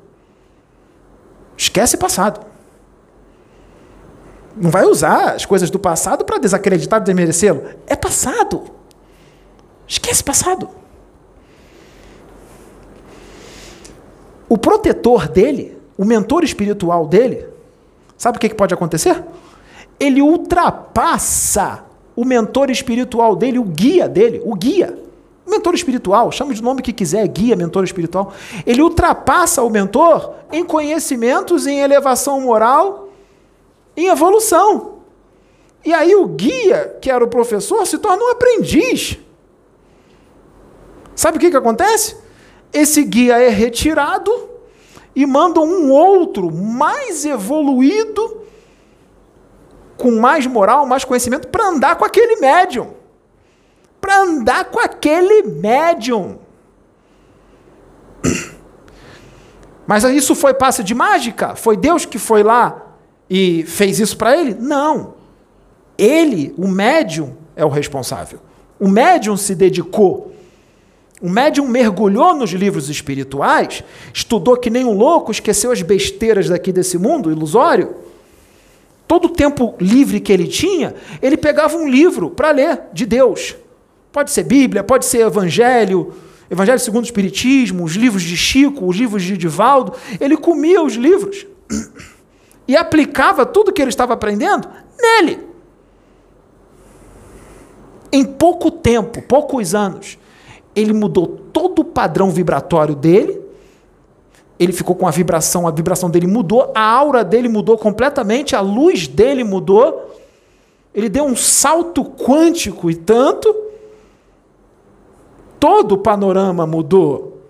Esquece passado. Não vai usar as coisas do passado para desacreditar, desmerecê-lo. É passado. Esquece passado. O protetor dele, o mentor espiritual dele, sabe o que pode acontecer? Ele ultrapassa o mentor espiritual dele, o guia dele, o guia mentor espiritual, chame de nome que quiser, guia, mentor espiritual, ele ultrapassa o mentor em conhecimentos, em elevação moral, em evolução. E aí o guia, que era o professor, se torna um aprendiz. Sabe o que, que acontece? Esse guia é retirado e manda um outro mais evoluído, com mais moral, mais conhecimento, para andar com aquele médium para andar com aquele médium. Mas isso foi passe de mágica? Foi Deus que foi lá e fez isso para ele? Não. Ele, o médium, é o responsável. O médium se dedicou. O médium mergulhou nos livros espirituais, estudou que nem um louco, esqueceu as besteiras daqui desse mundo ilusório. Todo o tempo livre que ele tinha, ele pegava um livro para ler de Deus. Pode ser Bíblia, pode ser Evangelho, Evangelho segundo o Espiritismo, os livros de Chico, os livros de Divaldo. Ele comia os livros e aplicava tudo que ele estava aprendendo nele. Em pouco tempo, poucos anos, ele mudou todo o padrão vibratório dele, ele ficou com a vibração, a vibração dele mudou, a aura dele mudou completamente, a luz dele mudou. Ele deu um salto quântico e tanto. Todo o panorama mudou.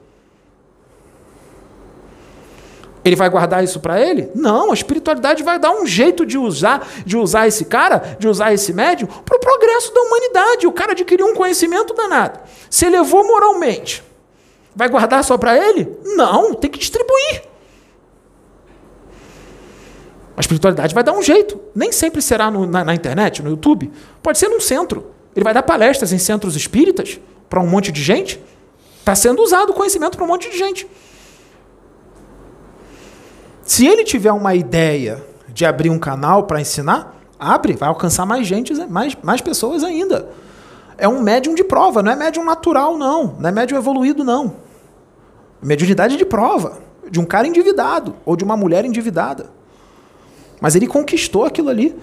Ele vai guardar isso para ele? Não, a espiritualidade vai dar um jeito de usar, de usar esse cara, de usar esse médium para o progresso da humanidade. O cara adquiriu um conhecimento danado. Se elevou moralmente. Vai guardar só para ele? Não, tem que distribuir. A espiritualidade vai dar um jeito. Nem sempre será no, na, na internet, no YouTube. Pode ser num centro. Ele vai dar palestras em centros espíritas para um monte de gente. Está sendo usado o conhecimento para um monte de gente. Se ele tiver uma ideia de abrir um canal para ensinar, abre, vai alcançar mais gente, mais, mais pessoas ainda. É um médium de prova, não é médium natural, não. Não é médium evoluído, não. Mediunidade de prova, de um cara endividado ou de uma mulher endividada. Mas ele conquistou aquilo ali.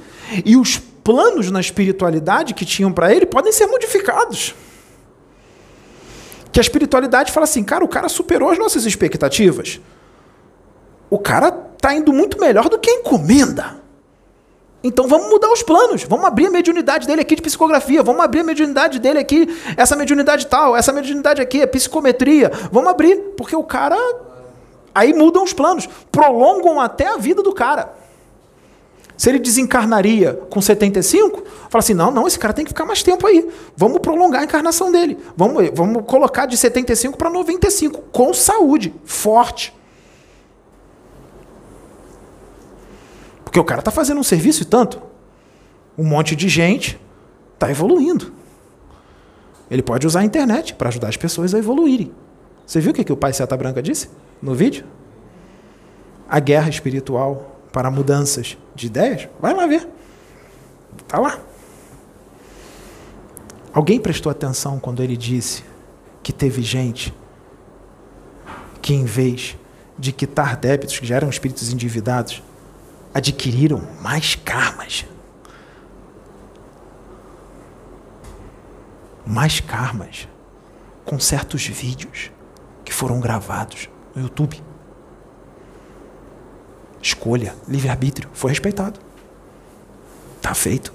E os planos na espiritualidade que tinham para ele podem ser modificados. Que a espiritualidade fala assim, cara, o cara superou as nossas expectativas o cara tá indo muito melhor do que a encomenda. Então vamos mudar os planos, vamos abrir a mediunidade dele aqui de psicografia, vamos abrir a mediunidade dele aqui, essa mediunidade tal, essa mediunidade aqui é psicometria, vamos abrir, porque o cara. Aí mudam os planos, prolongam até a vida do cara. Se ele desencarnaria com 75, fala assim: não, não, esse cara tem que ficar mais tempo aí. Vamos prolongar a encarnação dele. Vamos, vamos colocar de 75 para 95, com saúde, forte. Porque o cara está fazendo um serviço e tanto. Um monte de gente está evoluindo. Ele pode usar a internet para ajudar as pessoas a evoluírem. Você viu o que, que o pai Seta Branca disse no vídeo? A guerra espiritual para mudanças de ideias? Vai lá ver. Está lá. Alguém prestou atenção quando ele disse que teve gente que, em vez de quitar débitos, que já eram espíritos endividados, adquiriram mais karmas. Mais karmas com certos vídeos que foram gravados no YouTube. Escolha, livre-arbítrio, foi respeitado. Está feito.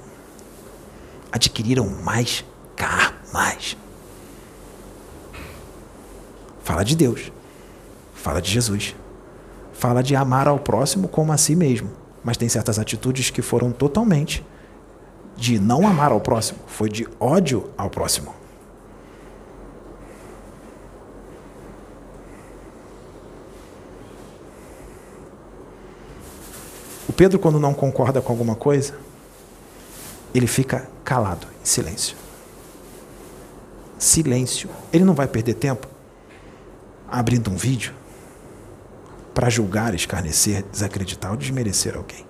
Adquiriram mais karmas. Fala de Deus. Fala de Jesus. Fala de amar ao próximo como a si mesmo mas tem certas atitudes que foram totalmente de não amar ao próximo, foi de ódio ao próximo. Pedro, quando não concorda com alguma coisa, ele fica calado, em silêncio. Silêncio. Ele não vai perder tempo abrindo um vídeo para julgar, escarnecer, desacreditar ou desmerecer alguém.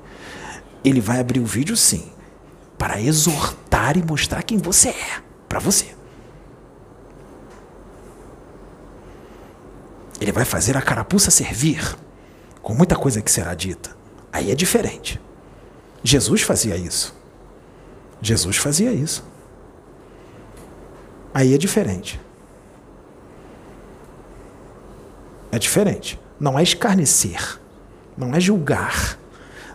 Ele vai abrir o vídeo sim, para exortar e mostrar quem você é, para você. Ele vai fazer a carapuça servir, com muita coisa que será dita. Aí é diferente. Jesus fazia isso. Jesus fazia isso. Aí é diferente. É diferente. Não é escarnecer, não é julgar,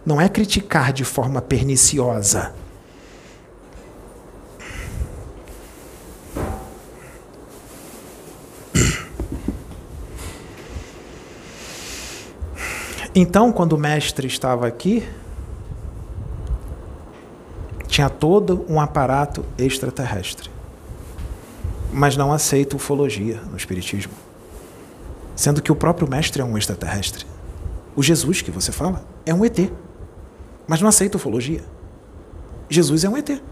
não é criticar de forma perniciosa. Então, quando o mestre estava aqui, tinha todo um aparato extraterrestre. Mas não aceita ufologia no Espiritismo sendo que o próprio mestre é um extraterrestre. O Jesus que você fala é um ET, mas não aceita ufologia. Jesus é um ET.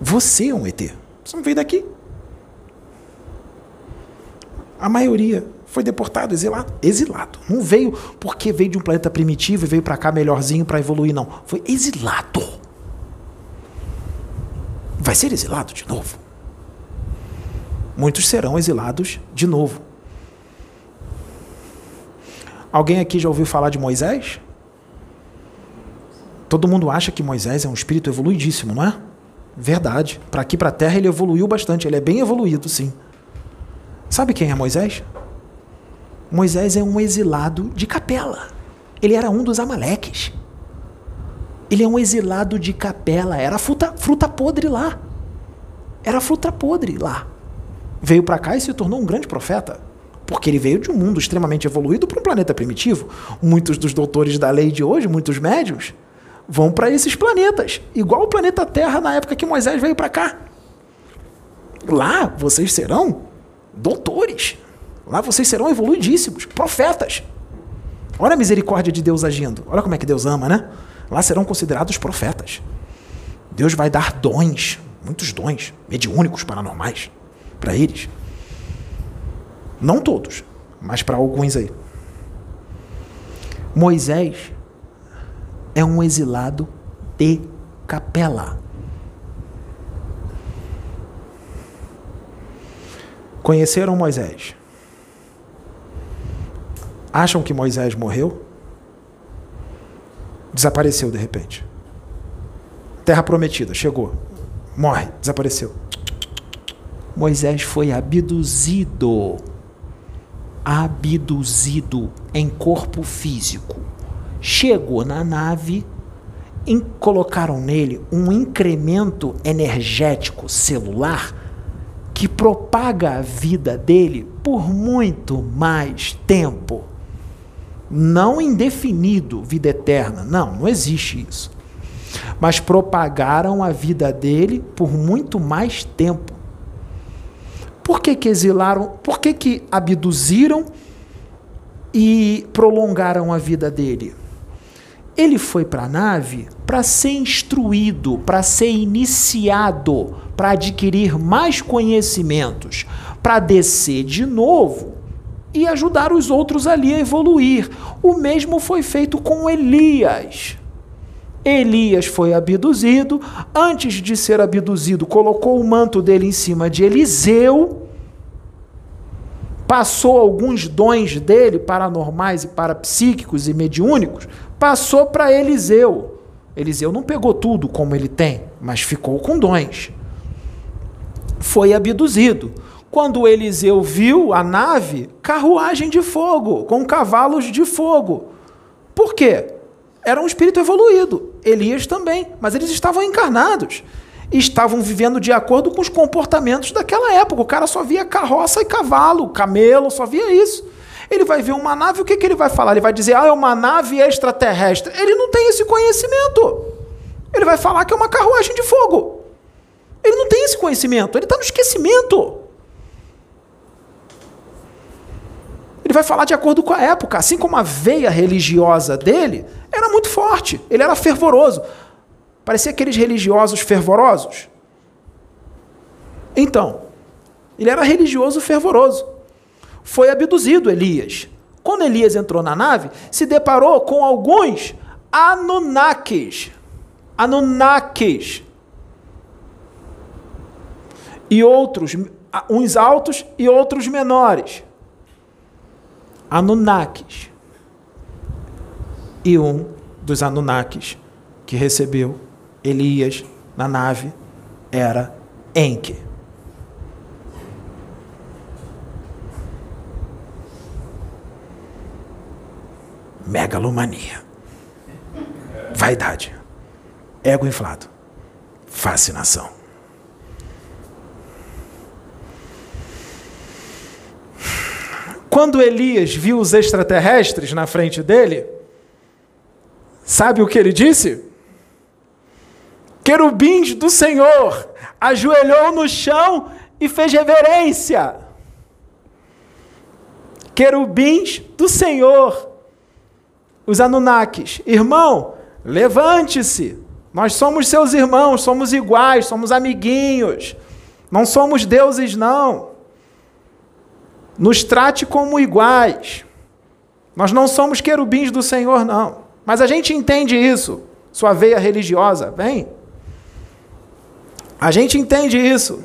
Você é um ET. Você não veio daqui. A maioria foi deportado, exilado. Exilado. Não veio porque veio de um planeta primitivo e veio para cá melhorzinho para evoluir, não. Foi exilado. Vai ser exilado de novo. Muitos serão exilados de novo. Alguém aqui já ouviu falar de Moisés? Todo mundo acha que Moisés é um espírito evoluidíssimo, não é? Verdade. Para aqui, para a Terra, ele evoluiu bastante. Ele é bem evoluído, sim. Sabe quem é Moisés? Moisés é um exilado de capela. Ele era um dos amaleques. Ele é um exilado de capela. Era fruta, fruta podre lá. Era fruta podre lá. Veio para cá e se tornou um grande profeta. Porque ele veio de um mundo extremamente evoluído para um planeta primitivo. Muitos dos doutores da lei de hoje, muitos médios, vão para esses planetas. Igual o planeta Terra na época que Moisés veio para cá. Lá vocês serão doutores. Lá vocês serão evoluidíssimos, profetas. Olha a misericórdia de Deus agindo. Olha como é que Deus ama, né? Lá serão considerados profetas. Deus vai dar dons, muitos dons, mediúnicos, paranormais, para eles. Não todos, mas para alguns aí. Moisés é um exilado de capela. Conheceram Moisés? Acham que Moisés morreu? Desapareceu de repente. Terra prometida, chegou. Morre, desapareceu. Moisés foi abduzido. Abduzido em corpo físico. Chegou na nave, colocaram nele um incremento energético celular que propaga a vida dele por muito mais tempo. Não indefinido, vida eterna. Não, não existe isso. Mas propagaram a vida dele por muito mais tempo. Por que, que exilaram? Por que, que abduziram e prolongaram a vida dele? Ele foi para a nave para ser instruído, para ser iniciado, para adquirir mais conhecimentos, para descer de novo e ajudar os outros ali a evoluir. O mesmo foi feito com Elias. Elias foi abduzido, antes de ser abduzido, colocou o manto dele em cima de Eliseu, passou alguns dons dele, paranormais e parapsíquicos e mediúnicos, passou para Eliseu. Eliseu não pegou tudo como ele tem, mas ficou com dons. Foi abduzido. Quando Eliseu viu a nave, carruagem de fogo, com cavalos de fogo. Por quê? Era um espírito evoluído. Elias também, mas eles estavam encarnados. Estavam vivendo de acordo com os comportamentos daquela época. O cara só via carroça e cavalo, camelo, só via isso. Ele vai ver uma nave, o que, que ele vai falar? Ele vai dizer, ah, é uma nave extraterrestre. Ele não tem esse conhecimento. Ele vai falar que é uma carruagem de fogo. Ele não tem esse conhecimento, ele está no esquecimento. Ele vai falar de acordo com a época, assim como a veia religiosa dele era muito forte, ele era fervoroso. Parecia aqueles religiosos fervorosos. Então, ele era religioso fervoroso foi abduzido Elias. Quando Elias entrou na nave, se deparou com alguns Anunnakis. Anunnakis. E outros, uns altos e outros menores. Anunnakis. E um dos Anunnakis que recebeu Elias na nave era Enki. megalomania, vaidade, ego inflado, fascinação. Quando Elias viu os extraterrestres na frente dele, sabe o que ele disse? Querubins do Senhor ajoelhou no chão e fez reverência. Querubins do Senhor os Anunnakis: Irmão, levante-se. Nós somos seus irmãos, somos iguais, somos amiguinhos. Não somos deuses, não. Nos trate como iguais. Nós não somos querubins do Senhor, não. Mas a gente entende isso. Sua veia religiosa, vem. A gente entende isso.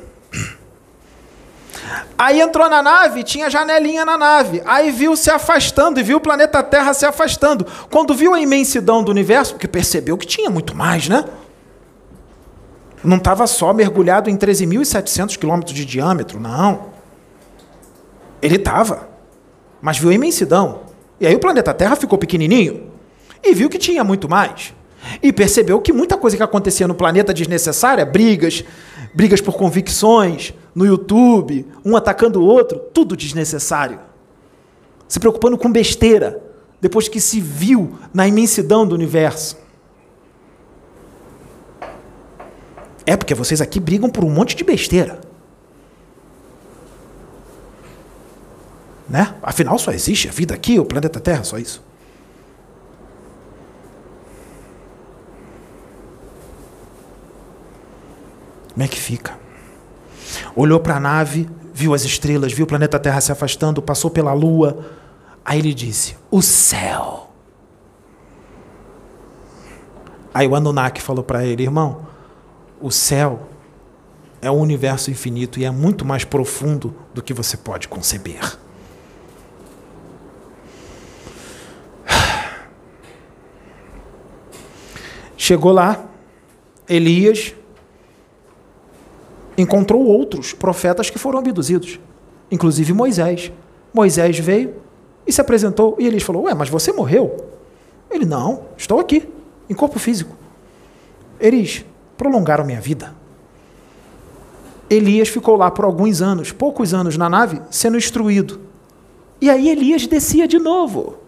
Aí entrou na nave, tinha janelinha na nave. Aí viu se afastando e viu o planeta Terra se afastando. Quando viu a imensidão do universo, porque percebeu que tinha muito mais, né? Não estava só mergulhado em 13.700 quilômetros de diâmetro, não. Ele estava. mas viu a imensidão. E aí o planeta Terra ficou pequenininho e viu que tinha muito mais. E percebeu que muita coisa que acontecia no planeta desnecessária, brigas, brigas por convicções, no YouTube, um atacando o outro, tudo desnecessário. Se preocupando com besteira, depois que se viu na imensidão do universo. É porque vocês aqui brigam por um monte de besteira. Né? Afinal, só existe a vida aqui, o planeta Terra, só isso. Como é que fica? Olhou para a nave, viu as estrelas, viu o planeta Terra se afastando, passou pela Lua. Aí ele disse: O céu. Aí o Anunnaki falou para ele: Irmão, o céu é um universo infinito e é muito mais profundo do que você pode conceber. Chegou lá, Elias encontrou outros profetas que foram abduzidos, inclusive Moisés. Moisés veio e se apresentou e Elias falou: Ué, mas você morreu? Ele: Não, estou aqui, em corpo físico. Eles prolongaram minha vida. Elias ficou lá por alguns anos, poucos anos na nave, sendo instruído. E aí Elias descia de novo.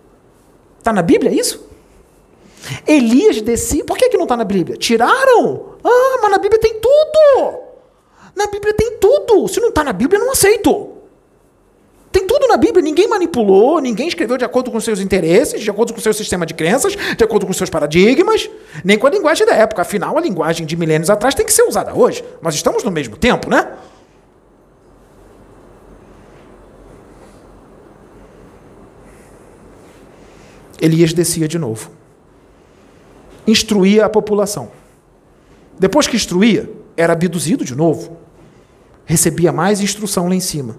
Está na Bíblia isso? Elias descia. Por que, que não está na Bíblia? Tiraram? Ah, mas na Bíblia tem tudo. Na Bíblia tem tudo. Se não está na Bíblia, não aceito. Tem tudo na Bíblia, ninguém manipulou, ninguém escreveu de acordo com seus interesses, de acordo com seu sistema de crenças, de acordo com seus paradigmas, nem com a linguagem da época. Afinal, a linguagem de milênios atrás tem que ser usada hoje. Nós estamos no mesmo tempo, né? Elias descia de novo. Instruía a população. Depois que instruía, era abduzido de novo. Recebia mais instrução lá em cima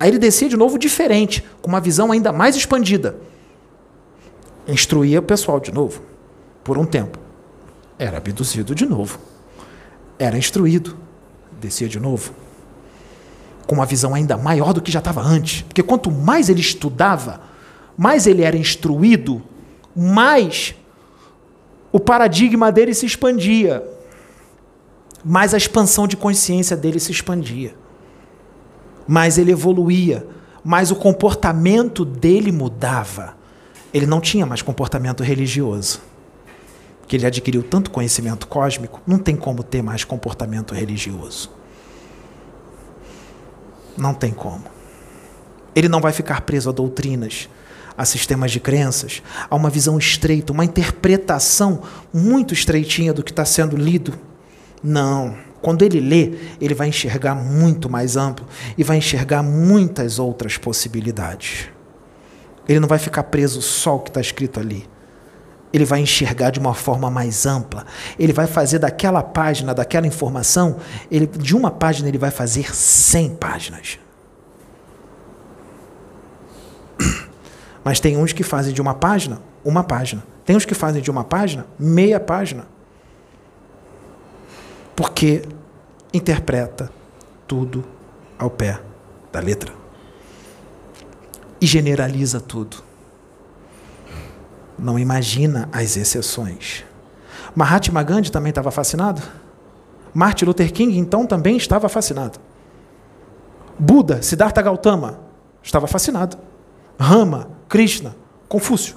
Aí ele descia de novo diferente, com uma visão ainda mais expandida. Instruía o pessoal de novo, por um tempo. Era abduzido de novo. Era instruído. Descia de novo. Com uma visão ainda maior do que já estava antes. Porque quanto mais ele estudava, mais ele era instruído, mais o paradigma dele se expandia. Mais a expansão de consciência dele se expandia mais ele evoluía, mais o comportamento dele mudava. Ele não tinha mais comportamento religioso. Porque ele adquiriu tanto conhecimento cósmico, não tem como ter mais comportamento religioso. Não tem como. Ele não vai ficar preso a doutrinas, a sistemas de crenças, a uma visão estreita, uma interpretação muito estreitinha do que está sendo lido. Não. Quando ele lê, ele vai enxergar muito mais amplo e vai enxergar muitas outras possibilidades. Ele não vai ficar preso só ao que está escrito ali. Ele vai enxergar de uma forma mais ampla. Ele vai fazer daquela página, daquela informação, ele, de uma página ele vai fazer 100 páginas. Mas tem uns que fazem de uma página, uma página. Tem uns que fazem de uma página, meia página porque interpreta tudo ao pé da letra e generaliza tudo. Não imagina as exceções. Mahatma Gandhi também estava fascinado? Martin Luther King, então, também estava fascinado. Buda, Siddhartha Gautama, estava fascinado. Rama, Krishna, Confúcio,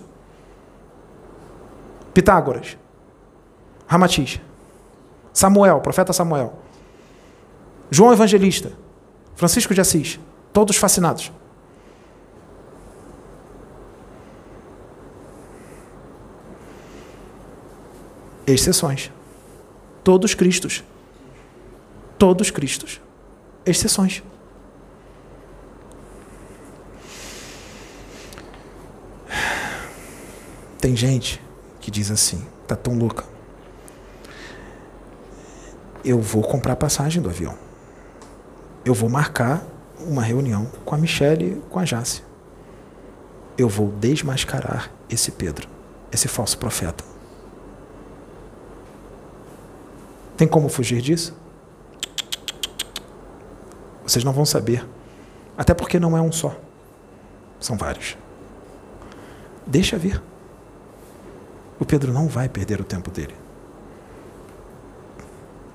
Pitágoras, Ramatiz. Samuel, profeta Samuel. João Evangelista. Francisco de Assis. Todos fascinados. Exceções. Todos Cristos. Todos Cristos. Exceções. Tem gente que diz assim, tá tão louca eu vou comprar passagem do avião. Eu vou marcar uma reunião com a Michelle e com a Jace. Eu vou desmascarar esse Pedro, esse falso profeta. Tem como fugir disso? Vocês não vão saber. Até porque não é um só. São vários. Deixa vir. O Pedro não vai perder o tempo dele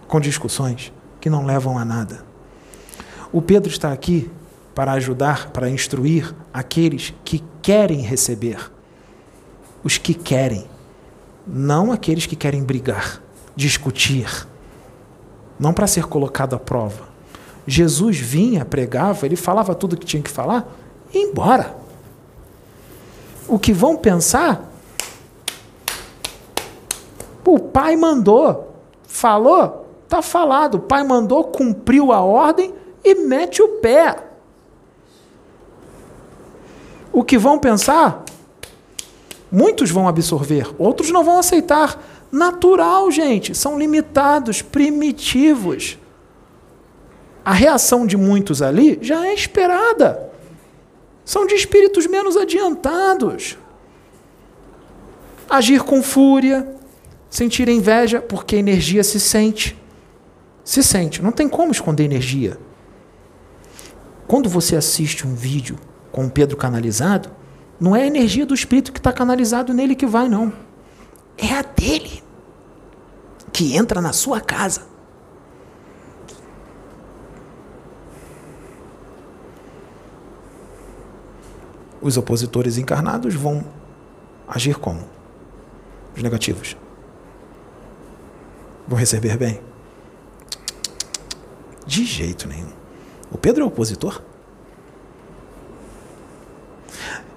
com discussões que não levam a nada. O Pedro está aqui para ajudar, para instruir aqueles que querem receber. Os que querem, não aqueles que querem brigar, discutir, não para ser colocado à prova. Jesus vinha, pregava, ele falava tudo o que tinha que falar e embora. O que vão pensar? O pai mandou, falou, Está falado, o pai mandou, cumpriu a ordem e mete o pé. O que vão pensar? Muitos vão absorver, outros não vão aceitar. Natural, gente, são limitados, primitivos. A reação de muitos ali já é esperada. São de espíritos menos adiantados. Agir com fúria, sentir inveja, porque a energia se sente se sente. Não tem como esconder energia. Quando você assiste um vídeo com o Pedro canalizado, não é a energia do espírito que está canalizado nele que vai, não. É a dele que entra na sua casa. Os opositores encarnados vão agir como? Os negativos. Vão receber bem? De jeito nenhum. O Pedro é opositor.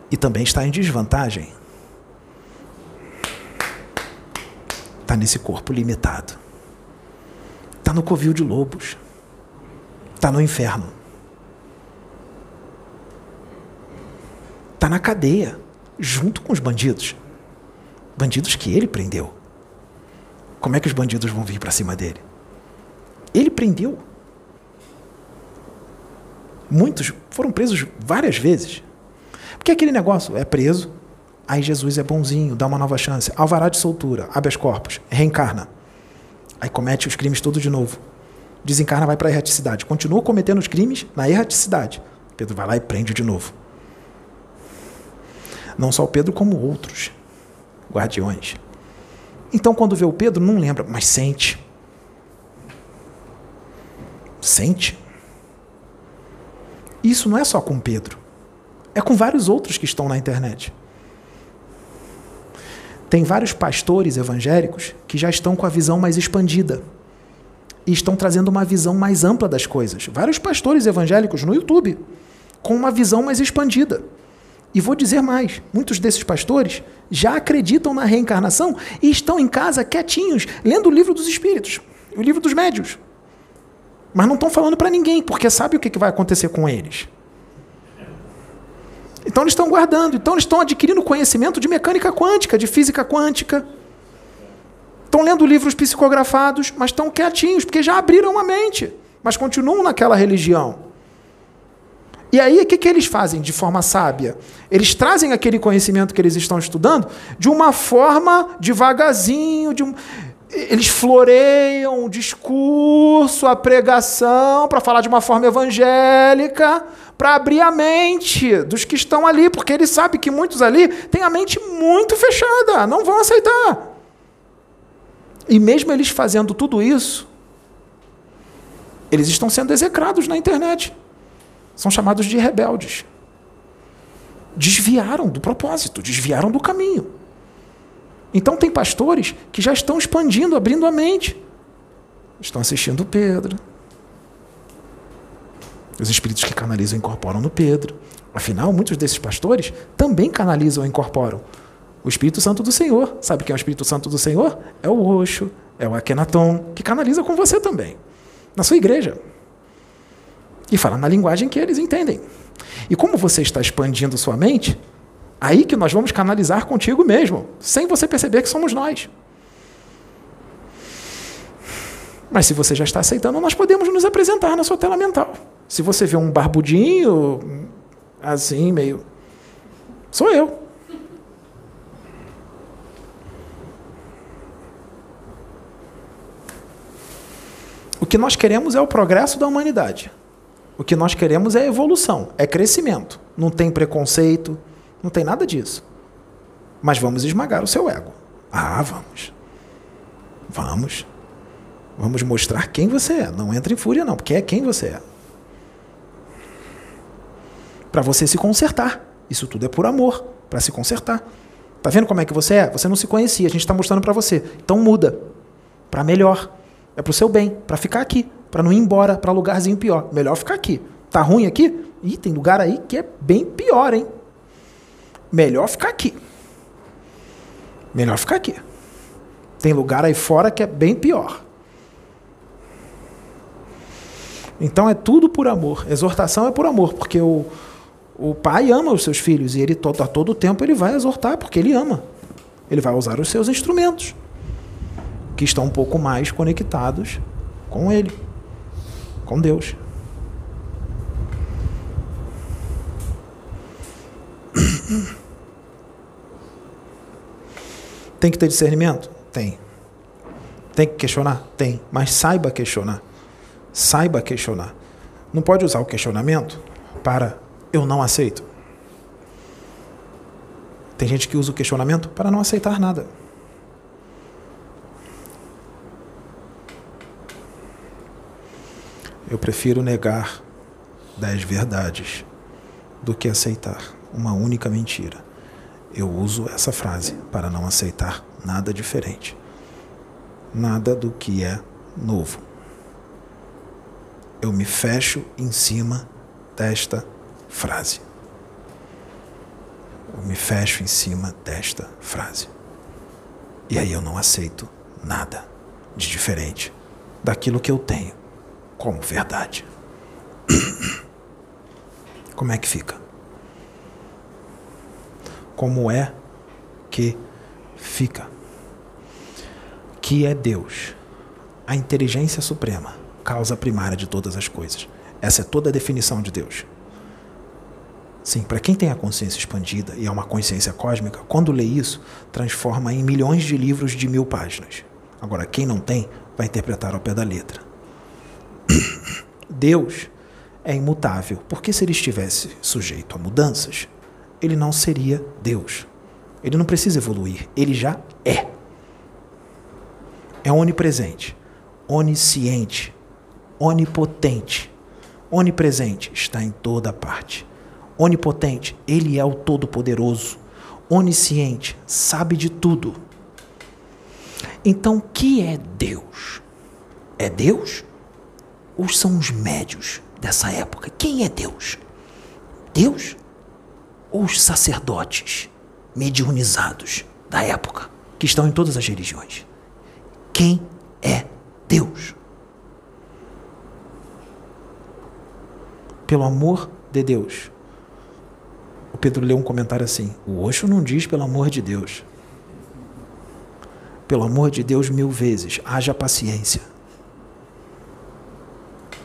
E também está em desvantagem. Está nesse corpo limitado. Está no covil de lobos. Está no inferno. Está na cadeia, junto com os bandidos. Bandidos que ele prendeu. Como é que os bandidos vão vir para cima dele? Ele prendeu. Muitos foram presos várias vezes. Porque aquele negócio é preso, aí Jesus é bonzinho, dá uma nova chance, alvará de soltura, habeas corpus, reencarna. Aí comete os crimes todos de novo. Desencarna, vai para a erraticidade. Continua cometendo os crimes na erraticidade. Pedro vai lá e prende de novo. Não só o Pedro, como outros guardiões. Então, quando vê o Pedro, não lembra, mas sente. Sente. Isso não é só com Pedro. É com vários outros que estão na internet. Tem vários pastores evangélicos que já estão com a visão mais expandida e estão trazendo uma visão mais ampla das coisas. Vários pastores evangélicos no YouTube com uma visão mais expandida. E vou dizer mais: muitos desses pastores já acreditam na reencarnação e estão em casa quietinhos, lendo o livro dos espíritos, o livro dos médios. Mas não estão falando para ninguém, porque sabe o que vai acontecer com eles. Então eles estão guardando, então eles estão adquirindo conhecimento de mecânica quântica, de física quântica. Estão lendo livros psicografados, mas estão quietinhos, porque já abriram a mente, mas continuam naquela religião. E aí, o que, que eles fazem de forma sábia? Eles trazem aquele conhecimento que eles estão estudando de uma forma devagarzinho, de um eles floreiam o discurso, a pregação, para falar de uma forma evangélica, para abrir a mente dos que estão ali, porque eles sabem que muitos ali têm a mente muito fechada, não vão aceitar. E mesmo eles fazendo tudo isso, eles estão sendo execrados na internet. São chamados de rebeldes. Desviaram do propósito, desviaram do caminho. Então tem pastores que já estão expandindo, abrindo a mente. Estão assistindo Pedro. Os espíritos que canalizam incorporam no Pedro. Afinal, muitos desses pastores também canalizam e incorporam. O Espírito Santo do Senhor. Sabe quem é o Espírito Santo do Senhor? É o Roxo, é o Akenaton, que canaliza com você também. Na sua igreja. E fala na linguagem que eles entendem. E como você está expandindo sua mente, Aí que nós vamos canalizar contigo mesmo, sem você perceber que somos nós. Mas se você já está aceitando, nós podemos nos apresentar na sua tela mental. Se você vê um barbudinho, assim, meio. Sou eu. O que nós queremos é o progresso da humanidade. O que nós queremos é evolução, é crescimento. não tem preconceito, não tem nada disso. Mas vamos esmagar o seu ego. Ah, vamos. Vamos. Vamos mostrar quem você é. Não entra em fúria, não, porque é quem você é. Para você se consertar. Isso tudo é por amor, para se consertar. Tá vendo como é que você é? Você não se conhecia, a gente está mostrando para você. Então muda. Para melhor. É pro seu bem, para ficar aqui, para não ir embora para lugarzinho pior. Melhor ficar aqui. Tá ruim aqui? Ih, tem lugar aí que é bem pior, hein? Melhor ficar aqui. Melhor ficar aqui. Tem lugar aí fora que é bem pior. Então é tudo por amor. Exortação é por amor, porque o, o pai ama os seus filhos e ele todo, a todo tempo ele vai exortar, porque ele ama. Ele vai usar os seus instrumentos, que estão um pouco mais conectados com ele, com Deus. Tem que ter discernimento? Tem. Tem que questionar? Tem. Mas saiba questionar. Saiba questionar. Não pode usar o questionamento para eu não aceito. Tem gente que usa o questionamento para não aceitar nada. Eu prefiro negar dez verdades do que aceitar uma única mentira. Eu uso essa frase para não aceitar nada diferente, nada do que é novo. Eu me fecho em cima desta frase. Eu me fecho em cima desta frase. E aí eu não aceito nada de diferente daquilo que eu tenho como verdade. Como é que fica? como é que fica. Que é Deus, a inteligência suprema, causa primária de todas as coisas. Essa é toda a definição de Deus. Sim, para quem tem a consciência expandida e é uma consciência cósmica, quando lê isso, transforma em milhões de livros de mil páginas. Agora, quem não tem, vai interpretar ao pé da letra. Deus é imutável, porque se ele estivesse sujeito a mudanças, ele não seria Deus. Ele não precisa evoluir, ele já é. É onipresente, onisciente, onipotente. Onipresente está em toda parte. Onipotente, ele é o Todo-Poderoso. Onisciente, sabe de tudo. Então, o que é Deus? É Deus? Ou são os médios dessa época? Quem é Deus? Deus ou os sacerdotes mediunizados da época, que estão em todas as religiões. Quem é Deus? Pelo amor de Deus. O Pedro leu um comentário assim: o Osho não diz pelo amor de Deus. Pelo amor de Deus, mil vezes, haja paciência.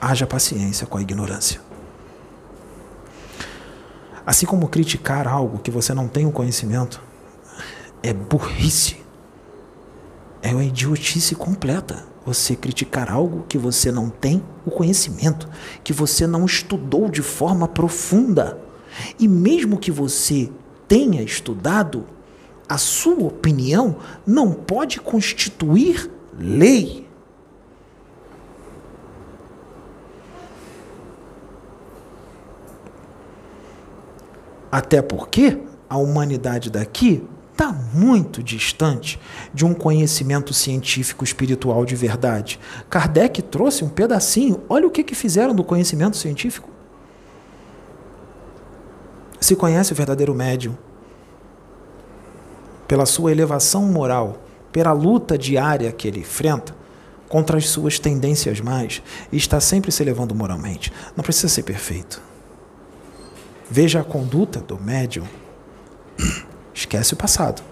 Haja paciência com a ignorância. Assim como criticar algo que você não tem o conhecimento é burrice. É uma idiotice completa. Você criticar algo que você não tem o conhecimento, que você não estudou de forma profunda. E mesmo que você tenha estudado, a sua opinião não pode constituir lei. Até porque a humanidade daqui está muito distante de um conhecimento científico espiritual de verdade. Kardec trouxe um pedacinho, olha o que, que fizeram do conhecimento científico. Se conhece o verdadeiro médium pela sua elevação moral, pela luta diária que ele enfrenta contra as suas tendências mais e está sempre se elevando moralmente. Não precisa ser perfeito. Veja a conduta do médium. Esquece o passado.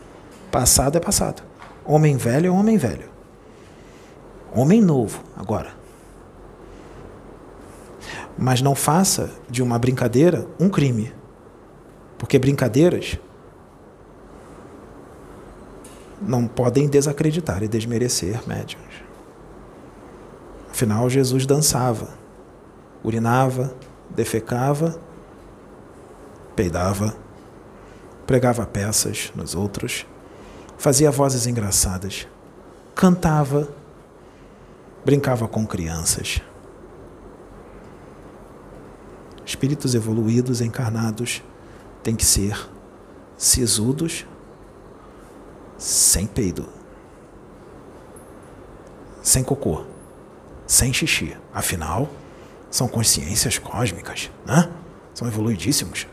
Passado é passado. Homem velho é homem velho. Homem novo, agora. Mas não faça de uma brincadeira um crime. Porque brincadeiras não podem desacreditar e desmerecer médiums. Afinal, Jesus dançava, urinava, defecava peidava, pregava peças nos outros, fazia vozes engraçadas, cantava, brincava com crianças. Espíritos evoluídos, encarnados, têm que ser sisudos, sem peido, sem cocô, sem xixi. Afinal, são consciências cósmicas, né? São evoluidíssimos.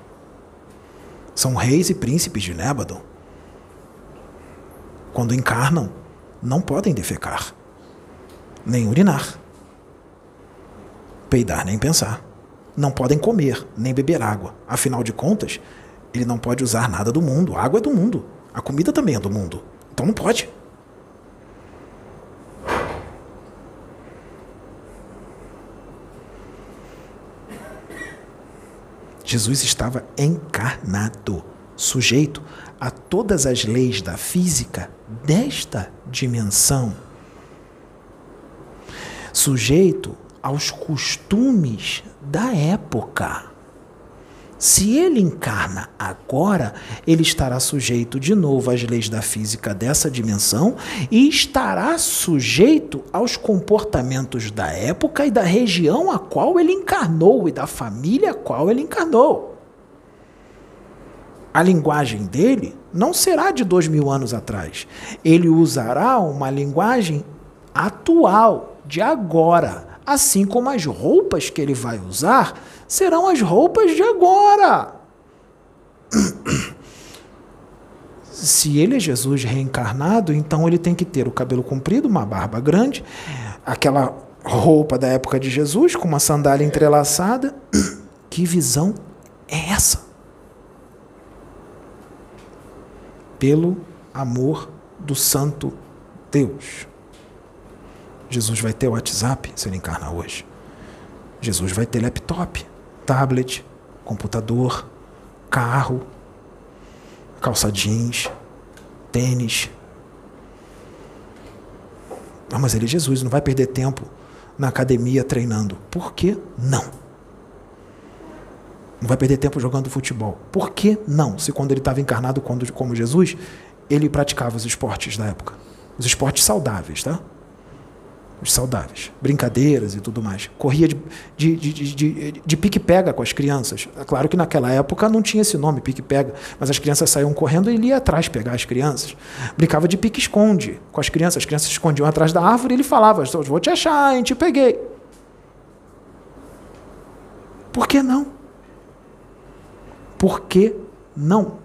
São reis e príncipes de Nébadon. Quando encarnam, não podem defecar, nem urinar, peidar nem pensar. Não podem comer, nem beber água. Afinal de contas, ele não pode usar nada do mundo. A água é do mundo. A comida também é do mundo. Então não pode. Jesus estava encarnado, sujeito a todas as leis da física desta dimensão, sujeito aos costumes da época. Se ele encarna agora, ele estará sujeito de novo às leis da física dessa dimensão e estará sujeito aos comportamentos da época e da região a qual ele encarnou e da família a qual ele encarnou. A linguagem dele não será de dois mil anos atrás. Ele usará uma linguagem atual, de agora assim como as roupas que ele vai usar serão as roupas de agora. Se ele é Jesus reencarnado, então ele tem que ter o cabelo comprido, uma barba grande, aquela roupa da época de Jesus com uma sandália entrelaçada. Que visão é essa? Pelo amor do Santo Deus. Jesus vai ter WhatsApp se ele encarnar hoje. Jesus vai ter laptop, tablet, computador, carro, calça jeans, tênis. Não, mas ele é Jesus, não vai perder tempo na academia treinando. Por que não? Não vai perder tempo jogando futebol. Por que não? Se quando ele estava encarnado como Jesus, ele praticava os esportes da época. Os esportes saudáveis, tá? Os saudáveis, brincadeiras e tudo mais. Corria de, de, de, de, de pique-pega com as crianças. É claro que naquela época não tinha esse nome, pique-pega, mas as crianças saíam correndo e ele ia atrás pegar as crianças. Brincava de pique-esconde com as crianças, as crianças se escondiam atrás da árvore e ele falava: Vou te achar, hein, te peguei. Por que não? Por que não?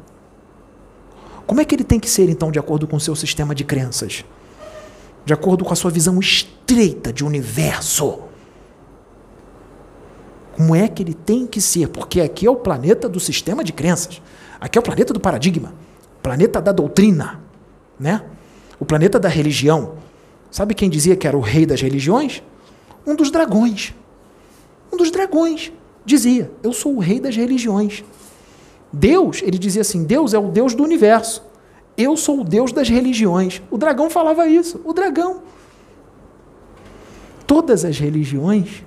Como é que ele tem que ser, então, de acordo com o seu sistema de crenças? De acordo com a sua visão estreita de universo. Como é que ele tem que ser? Porque aqui é o planeta do sistema de crenças. Aqui é o planeta do paradigma, planeta da doutrina, né? O planeta da religião. Sabe quem dizia que era o rei das religiões? Um dos dragões. Um dos dragões dizia: "Eu sou o rei das religiões". Deus, ele dizia assim: Deus é o Deus do universo. Eu sou o Deus das religiões. O dragão falava isso. O dragão. Todas as religiões.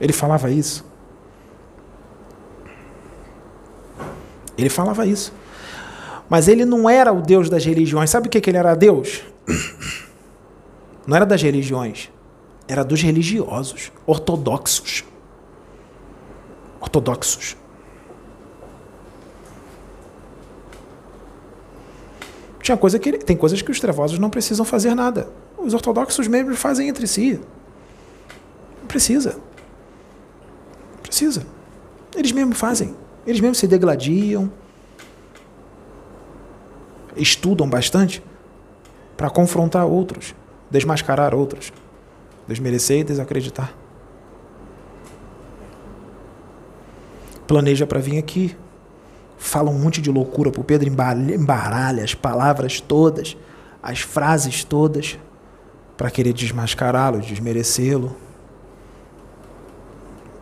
Ele falava isso. Ele falava isso. Mas ele não era o Deus das religiões. Sabe o que, que ele era Deus? Não era das religiões. Era dos religiosos, ortodoxos. Ortodoxos. Tinha coisa que tem coisas que os trevosos não precisam fazer nada. Os ortodoxos mesmo fazem entre si. Não precisa. Precisa. Eles mesmos fazem. Eles mesmos se degladiam. Estudam bastante para confrontar outros, desmascarar outros, desmerecer e desacreditar. Planeja para vir aqui, fala um monte de loucura pro Pedro, embaralha as palavras todas, as frases todas, para querer desmascará-lo, desmerecê-lo.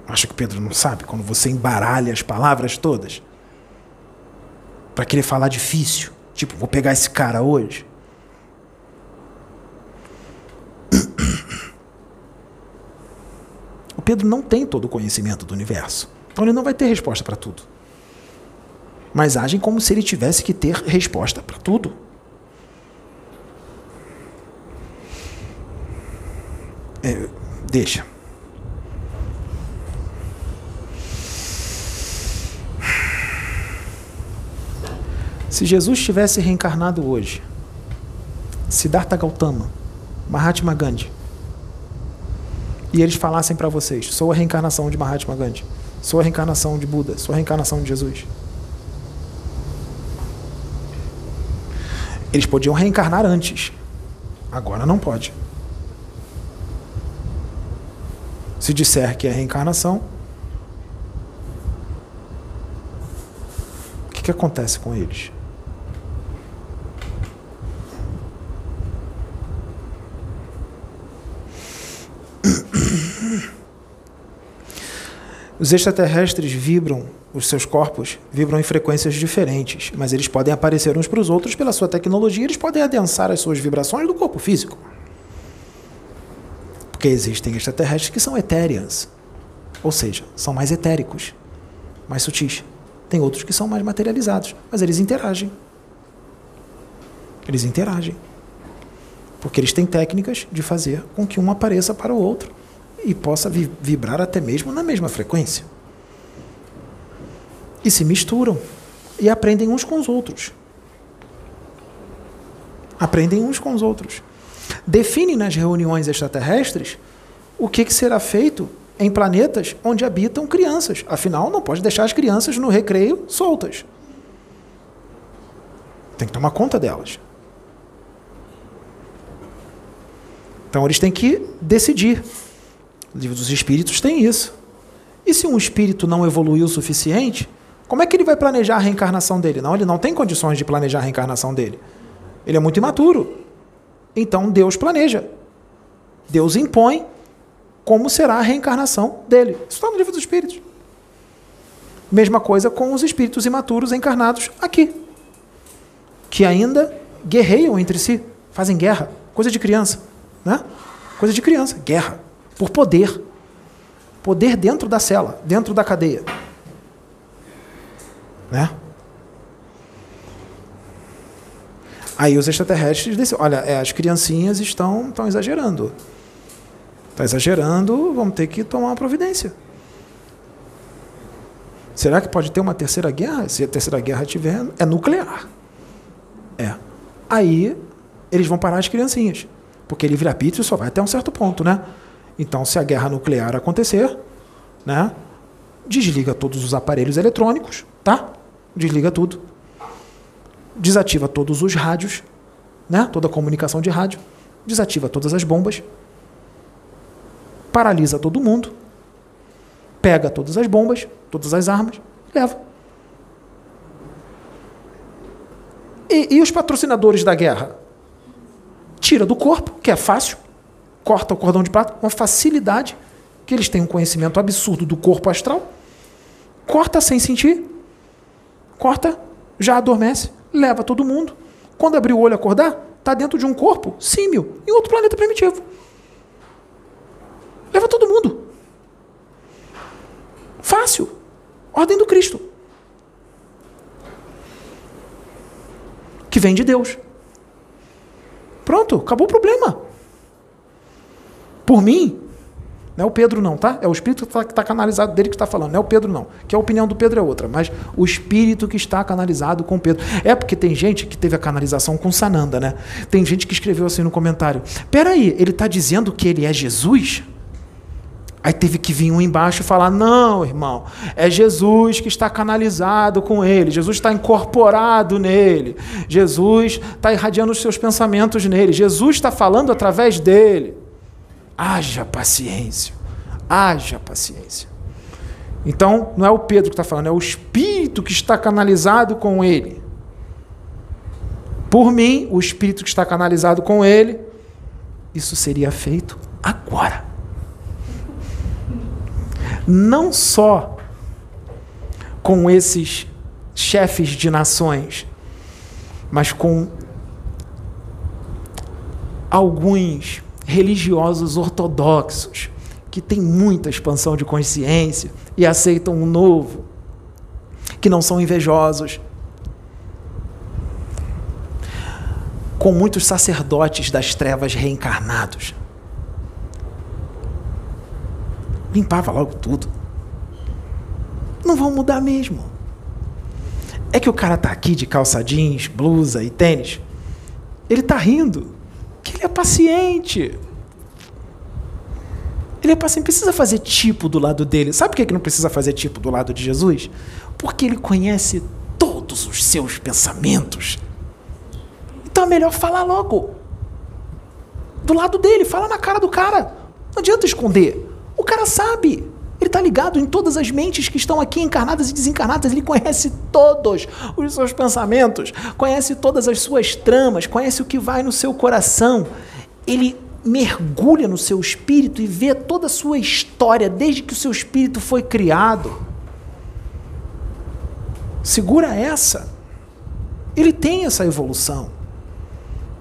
Acho que Pedro não sabe quando você embaralha as palavras todas para querer falar difícil, tipo, vou pegar esse cara hoje. O Pedro não tem todo o conhecimento do universo. Então ele não vai ter resposta para tudo. Mas agem como se ele tivesse que ter resposta para tudo. É, deixa. Se Jesus tivesse reencarnado hoje, Siddhartha Gautama, Mahatma Gandhi, e eles falassem para vocês: sou a reencarnação de Mahatma Gandhi, sou a reencarnação de Buda, sou a reencarnação de Jesus. Eles podiam reencarnar antes, agora não pode. Se disser que é reencarnação, o que, que acontece com eles? Os extraterrestres vibram, os seus corpos vibram em frequências diferentes, mas eles podem aparecer uns para os outros pela sua tecnologia, eles podem adensar as suas vibrações do corpo físico. Porque existem extraterrestres que são etéreas, ou seja, são mais etéricos, mais sutis. Tem outros que são mais materializados, mas eles interagem. Eles interagem. Porque eles têm técnicas de fazer com que um apareça para o outro e possa vi vibrar até mesmo na mesma frequência. E se misturam e aprendem uns com os outros. Aprendem uns com os outros. Definem nas reuniões extraterrestres o que, que será feito em planetas onde habitam crianças. Afinal, não pode deixar as crianças no recreio soltas. Tem que tomar conta delas. Então eles têm que decidir o livro dos Espíritos tem isso. E se um espírito não evoluiu o suficiente, como é que ele vai planejar a reencarnação dele? Não, ele não tem condições de planejar a reencarnação dele. Ele é muito imaturo. Então Deus planeja. Deus impõe como será a reencarnação dele. Isso está no livro dos Espíritos. Mesma coisa com os espíritos imaturos encarnados aqui, que ainda guerreiam entre si, fazem guerra, coisa de criança, né? Coisa de criança, guerra por poder. Poder dentro da cela, dentro da cadeia. Né? Aí os extraterrestres dizem, olha, é, as criancinhas estão, estão exagerando. Está exagerando, vamos ter que tomar uma providência. Será que pode ter uma terceira guerra? Se a terceira guerra tiver, é nuclear. É. Aí eles vão parar as criancinhas. Porque livre-arbítrio só vai até um certo ponto, né? Então, se a guerra nuclear acontecer, né, desliga todos os aparelhos eletrônicos, tá? Desliga tudo. Desativa todos os rádios, né? Toda a comunicação de rádio. Desativa todas as bombas. Paralisa todo mundo. Pega todas as bombas, todas as armas, leva. E, e os patrocinadores da guerra? Tira do corpo, que é fácil corta o cordão de prata com facilidade, que eles têm um conhecimento absurdo do corpo astral. Corta sem sentir. Corta, já adormece, leva todo mundo. Quando abrir o olho acordar, está dentro de um corpo símil, em outro planeta primitivo. Leva todo mundo. Fácil. Ordem do Cristo. Que vem de Deus. Pronto, acabou o problema. Por mim, não é o Pedro não, tá? É o espírito que está tá canalizado dele que está falando, não é o Pedro não. Que a opinião do Pedro é outra, mas o espírito que está canalizado com Pedro. É porque tem gente que teve a canalização com Sananda, né? Tem gente que escreveu assim no comentário: peraí, ele está dizendo que ele é Jesus? Aí teve que vir um embaixo e falar: não, irmão, é Jesus que está canalizado com ele, Jesus está incorporado nele, Jesus está irradiando os seus pensamentos nele, Jesus está falando através dele. Haja paciência. Haja paciência. Então, não é o Pedro que está falando, é o Espírito que está canalizado com ele. Por mim, o Espírito que está canalizado com ele, isso seria feito agora. Não só com esses chefes de nações, mas com alguns religiosos ortodoxos que têm muita expansão de consciência e aceitam o novo, que não são invejosos, com muitos sacerdotes das trevas reencarnados. Limpava logo tudo. Não vão mudar mesmo. É que o cara tá aqui de calça jeans, blusa e tênis. Ele tá rindo. Que ele é paciente. Ele é paciente, precisa fazer tipo do lado dele. Sabe por que não precisa fazer tipo do lado de Jesus? Porque ele conhece todos os seus pensamentos. Então é melhor falar logo. Do lado dele, fala na cara do cara. Não adianta esconder. O cara sabe. Ele está ligado em todas as mentes que estão aqui encarnadas e desencarnadas. Ele conhece todos os seus pensamentos, conhece todas as suas tramas, conhece o que vai no seu coração. Ele mergulha no seu espírito e vê toda a sua história desde que o seu espírito foi criado. Segura essa. Ele tem essa evolução.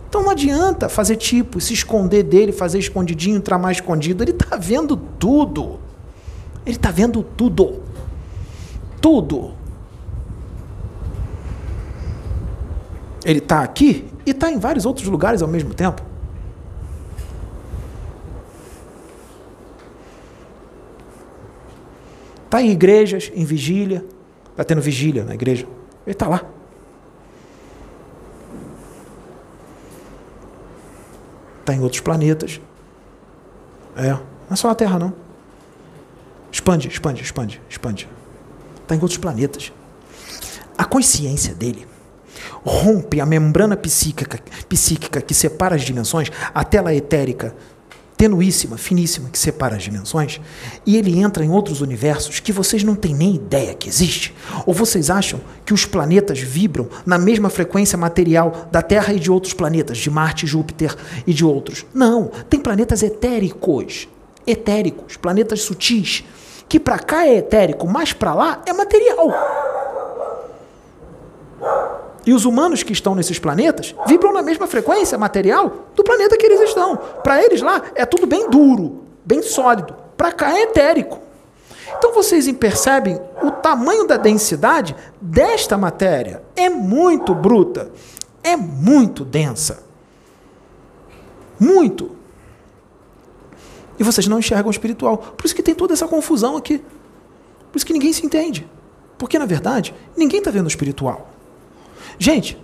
Então não adianta fazer tipo, se esconder dele, fazer escondidinho, entrar mais escondido. Ele está vendo tudo. Ele está vendo tudo. Tudo. Ele está aqui e está em vários outros lugares ao mesmo tempo. Está em igrejas, em vigília. Está tendo vigília na igreja. Ele está lá. Está em outros planetas. É. Não é só a Terra, não. Expande, expande, expande, expande. Está em outros planetas. A consciência dele rompe a membrana psíquica, psíquica que separa as dimensões, a tela etérica tenuíssima, finíssima, que separa as dimensões, e ele entra em outros universos que vocês não têm nem ideia que existe. Ou vocês acham que os planetas vibram na mesma frequência material da Terra e de outros planetas, de Marte, Júpiter e de outros? Não, tem planetas etéricos, etéricos, planetas sutis, que para cá é etérico, mas para lá é material. E os humanos que estão nesses planetas vibram na mesma frequência material do planeta que eles estão. Para eles lá é tudo bem duro, bem sólido. Para cá é etérico. Então vocês percebem o tamanho da densidade desta matéria. É muito bruta, é muito densa. Muito. E vocês não enxergam o espiritual. Por isso que tem toda essa confusão aqui. Por isso que ninguém se entende. Porque, na verdade, ninguém está vendo o espiritual. Gente,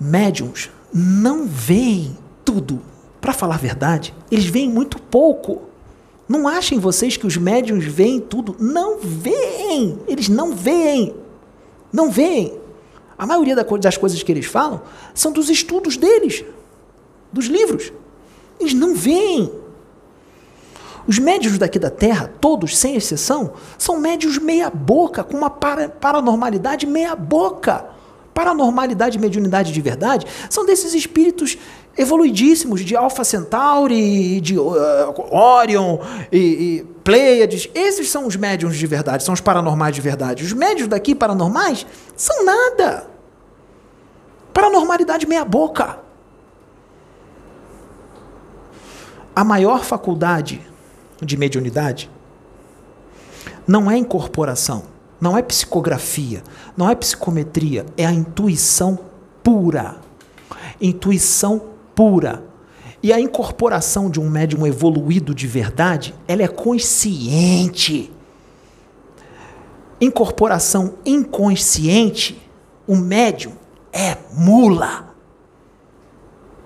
médiums não veem tudo. Para falar a verdade, eles veem muito pouco. Não achem vocês que os médiums veem tudo. Não veem. Eles não veem. Não veem. A maioria das coisas que eles falam são dos estudos deles, dos livros. Eles não veem. Os médios daqui da Terra, todos, sem exceção, são médios meia-boca, com uma paranormalidade meia-boca paranormalidade e mediunidade de verdade são desses espíritos evoluidíssimos de Alpha Centauri, de uh, Orion e, e Pleiades. Esses são os médiums de verdade, são os paranormais de verdade. Os médios daqui paranormais são nada. Paranormalidade meia boca. A maior faculdade de mediunidade não é incorporação não é psicografia, não é psicometria, é a intuição pura. Intuição pura. E a incorporação de um médium evoluído de verdade, ela é consciente. Incorporação inconsciente, o médium é mula,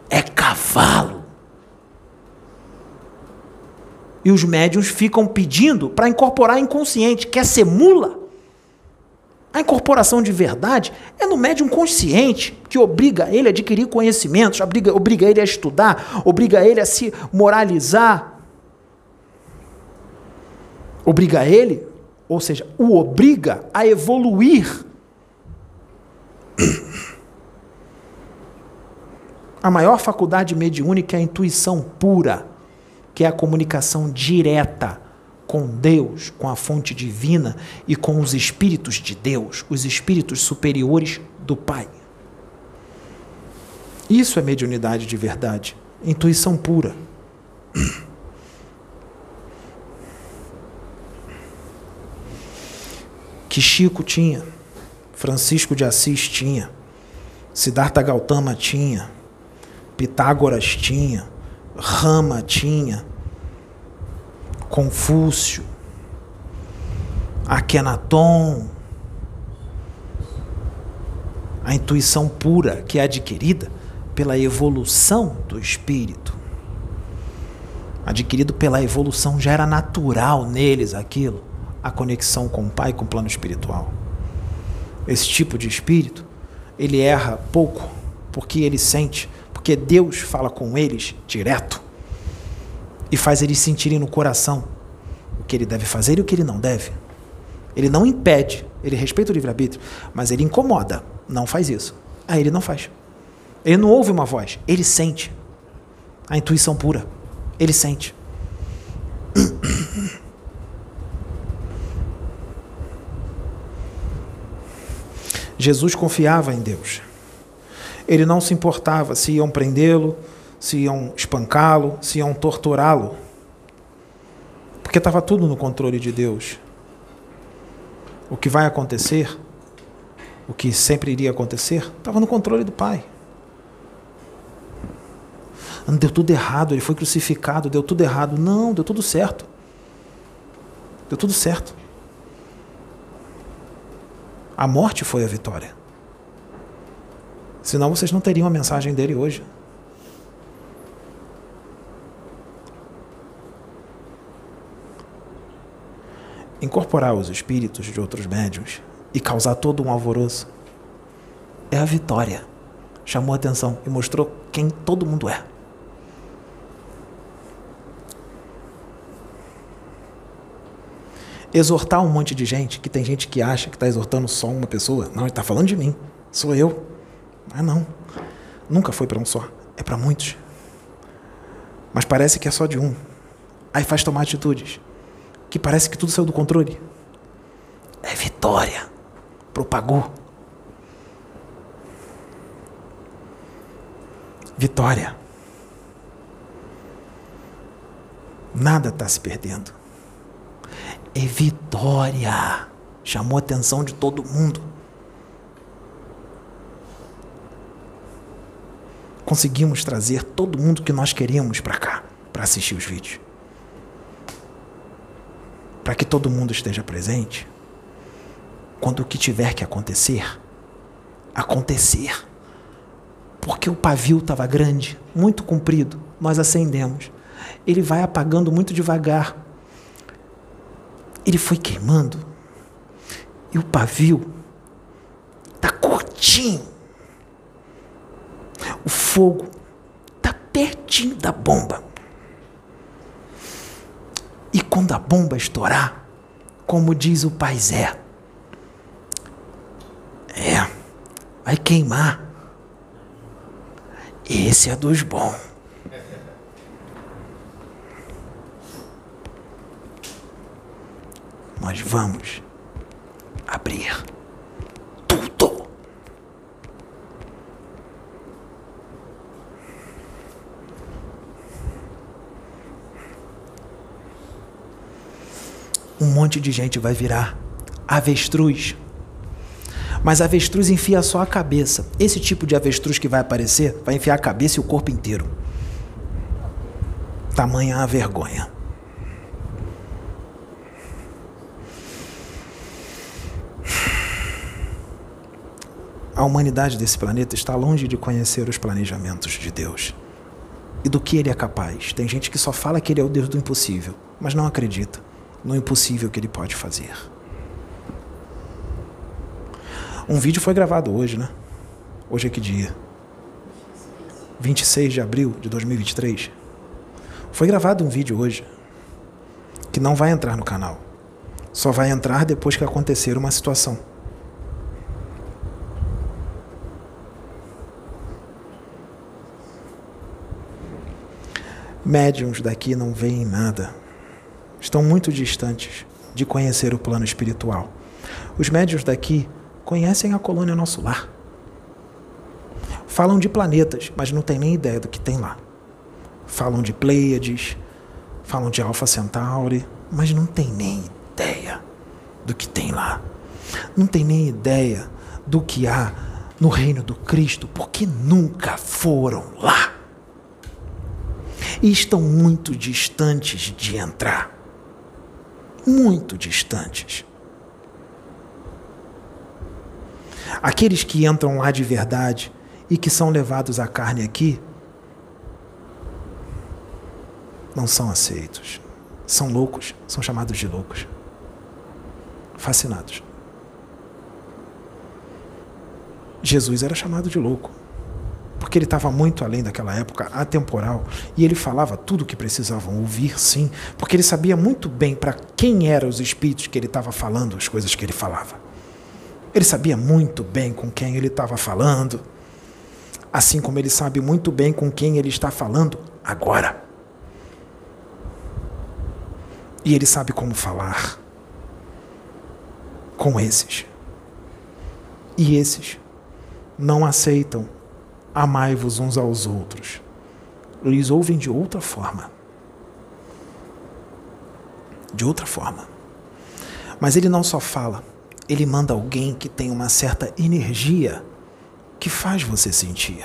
é cavalo. E os médiums ficam pedindo para incorporar inconsciente. Quer ser mula? A incorporação de verdade é no médium consciente, que obriga ele a adquirir conhecimentos, obriga, obriga ele a estudar, obriga ele a se moralizar. Obriga ele, ou seja, o obriga a evoluir. A maior faculdade mediúnica é a intuição pura, que é a comunicação direta com Deus, com a fonte divina e com os espíritos de Deus, os espíritos superiores do Pai. Isso é mediunidade de verdade, intuição pura. Que Chico tinha, Francisco de Assis tinha, Siddhartha Gautama tinha, Pitágoras tinha, Rama tinha, Confúcio, Akhenaton, a intuição pura que é adquirida pela evolução do espírito. Adquirido pela evolução, já era natural neles aquilo, a conexão com o Pai, com o plano espiritual. Esse tipo de espírito, ele erra pouco, porque ele sente, porque Deus fala com eles direto e faz eles sentirem no coração o que ele deve fazer e o que ele não deve. Ele não impede, ele respeita o livre-arbítrio, mas ele incomoda. Não faz isso. Aí ele não faz. Ele não ouve uma voz, ele sente. A intuição pura. Ele sente. Jesus confiava em Deus. Ele não se importava se iam prendê-lo, se iam espancá-lo, se iam torturá-lo. Porque estava tudo no controle de Deus. O que vai acontecer, o que sempre iria acontecer, estava no controle do Pai. Deu tudo errado, ele foi crucificado, deu tudo errado. Não, deu tudo certo. Deu tudo certo. A morte foi a vitória. Senão vocês não teriam a mensagem dele hoje. Incorporar os espíritos de outros médiums e causar todo um alvoroço é a vitória. Chamou atenção e mostrou quem todo mundo é. exortar um monte de gente, que tem gente que acha que está exortando só uma pessoa. Não, ele está falando de mim. Sou eu. Ah, não. Nunca foi para um só. É para muitos. Mas parece que é só de um. Aí faz tomar atitudes. Que parece que tudo saiu do controle. É vitória. Propagou. Vitória. Nada está se perdendo é vitória. Chamou a atenção de todo mundo. Conseguimos trazer todo mundo que nós queríamos para cá, para assistir os vídeos. Para que todo mundo esteja presente. Quando o que tiver que acontecer, acontecer. Porque o pavio estava grande, muito comprido, nós acendemos. Ele vai apagando muito devagar, ele foi queimando e o pavio está curtinho. O fogo está pertinho da bomba. E quando a bomba estourar, como diz o pai Zé, é, vai queimar. Esse é dos bons. nós vamos abrir Um monte de gente vai virar avestruz. Mas avestruz enfia só a cabeça. Esse tipo de avestruz que vai aparecer vai enfiar a cabeça e o corpo inteiro. Tamanha a vergonha. A humanidade desse planeta está longe de conhecer os planejamentos de Deus e do que ele é capaz. Tem gente que só fala que ele é o Deus do impossível, mas não acredita no impossível que ele pode fazer. Um vídeo foi gravado hoje, né? Hoje é que dia? 26 de abril de 2023. Foi gravado um vídeo hoje que não vai entrar no canal. Só vai entrar depois que acontecer uma situação. Médiums daqui não veem nada. Estão muito distantes de conhecer o plano espiritual. Os médiums daqui conhecem a colônia Nosso Lar. Falam de planetas, mas não têm nem ideia do que tem lá. Falam de Pleiades, falam de Alpha Centauri, mas não têm nem ideia do que tem lá. não tem nem ideia do que há no reino do Cristo, porque nunca foram lá. E estão muito distantes de entrar. Muito distantes. Aqueles que entram lá de verdade e que são levados à carne aqui, não são aceitos. São loucos, são chamados de loucos. Fascinados. Jesus era chamado de louco, porque ele estava muito além daquela época atemporal e ele falava tudo o que precisavam ouvir, sim, porque ele sabia muito bem para quem eram os espíritos que ele estava falando as coisas que ele falava. Ele sabia muito bem com quem ele estava falando, assim como ele sabe muito bem com quem ele está falando agora. E ele sabe como falar com esses. E esses não aceitam amai-vos uns aos outros. Eles ouvem de outra forma. De outra forma. Mas ele não só fala, ele manda alguém que tem uma certa energia que faz você sentir.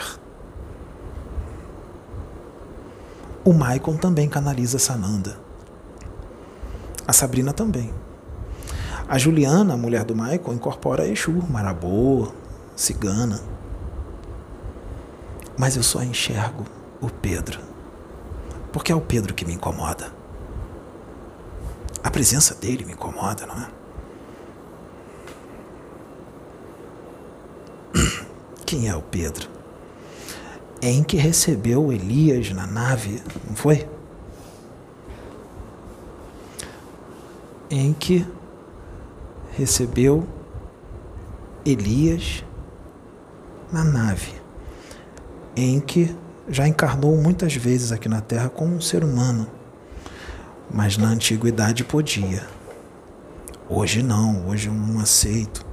O Maicon também canaliza Sananda. A Sabrina também. A Juliana, a mulher do Maicon, incorpora Exu, Marabô, cigana. Mas eu só enxergo o Pedro. Porque é o Pedro que me incomoda. A presença dele me incomoda, não é? Quem é o Pedro? É em que recebeu Elias na nave, não foi? Em que recebeu Elias na nave, em que já encarnou muitas vezes aqui na Terra como um ser humano, mas na antiguidade podia. Hoje não, hoje eu não aceito.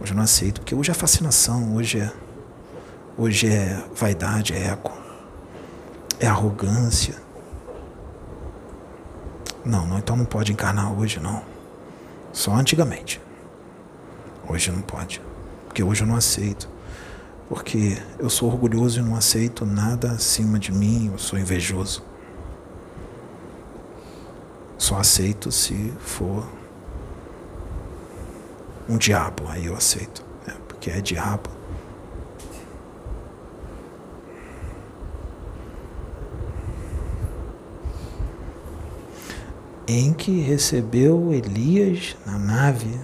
Hoje eu não aceito, porque hoje é fascinação, hoje é, hoje é vaidade, é eco, é arrogância. Não, não, então não pode encarnar hoje, não. Só antigamente. Hoje não pode porque hoje eu não aceito. Porque eu sou orgulhoso e não aceito nada acima de mim, eu sou invejoso. Só aceito se for um diabo, aí eu aceito, né? porque é diabo. Em que recebeu Elias na nave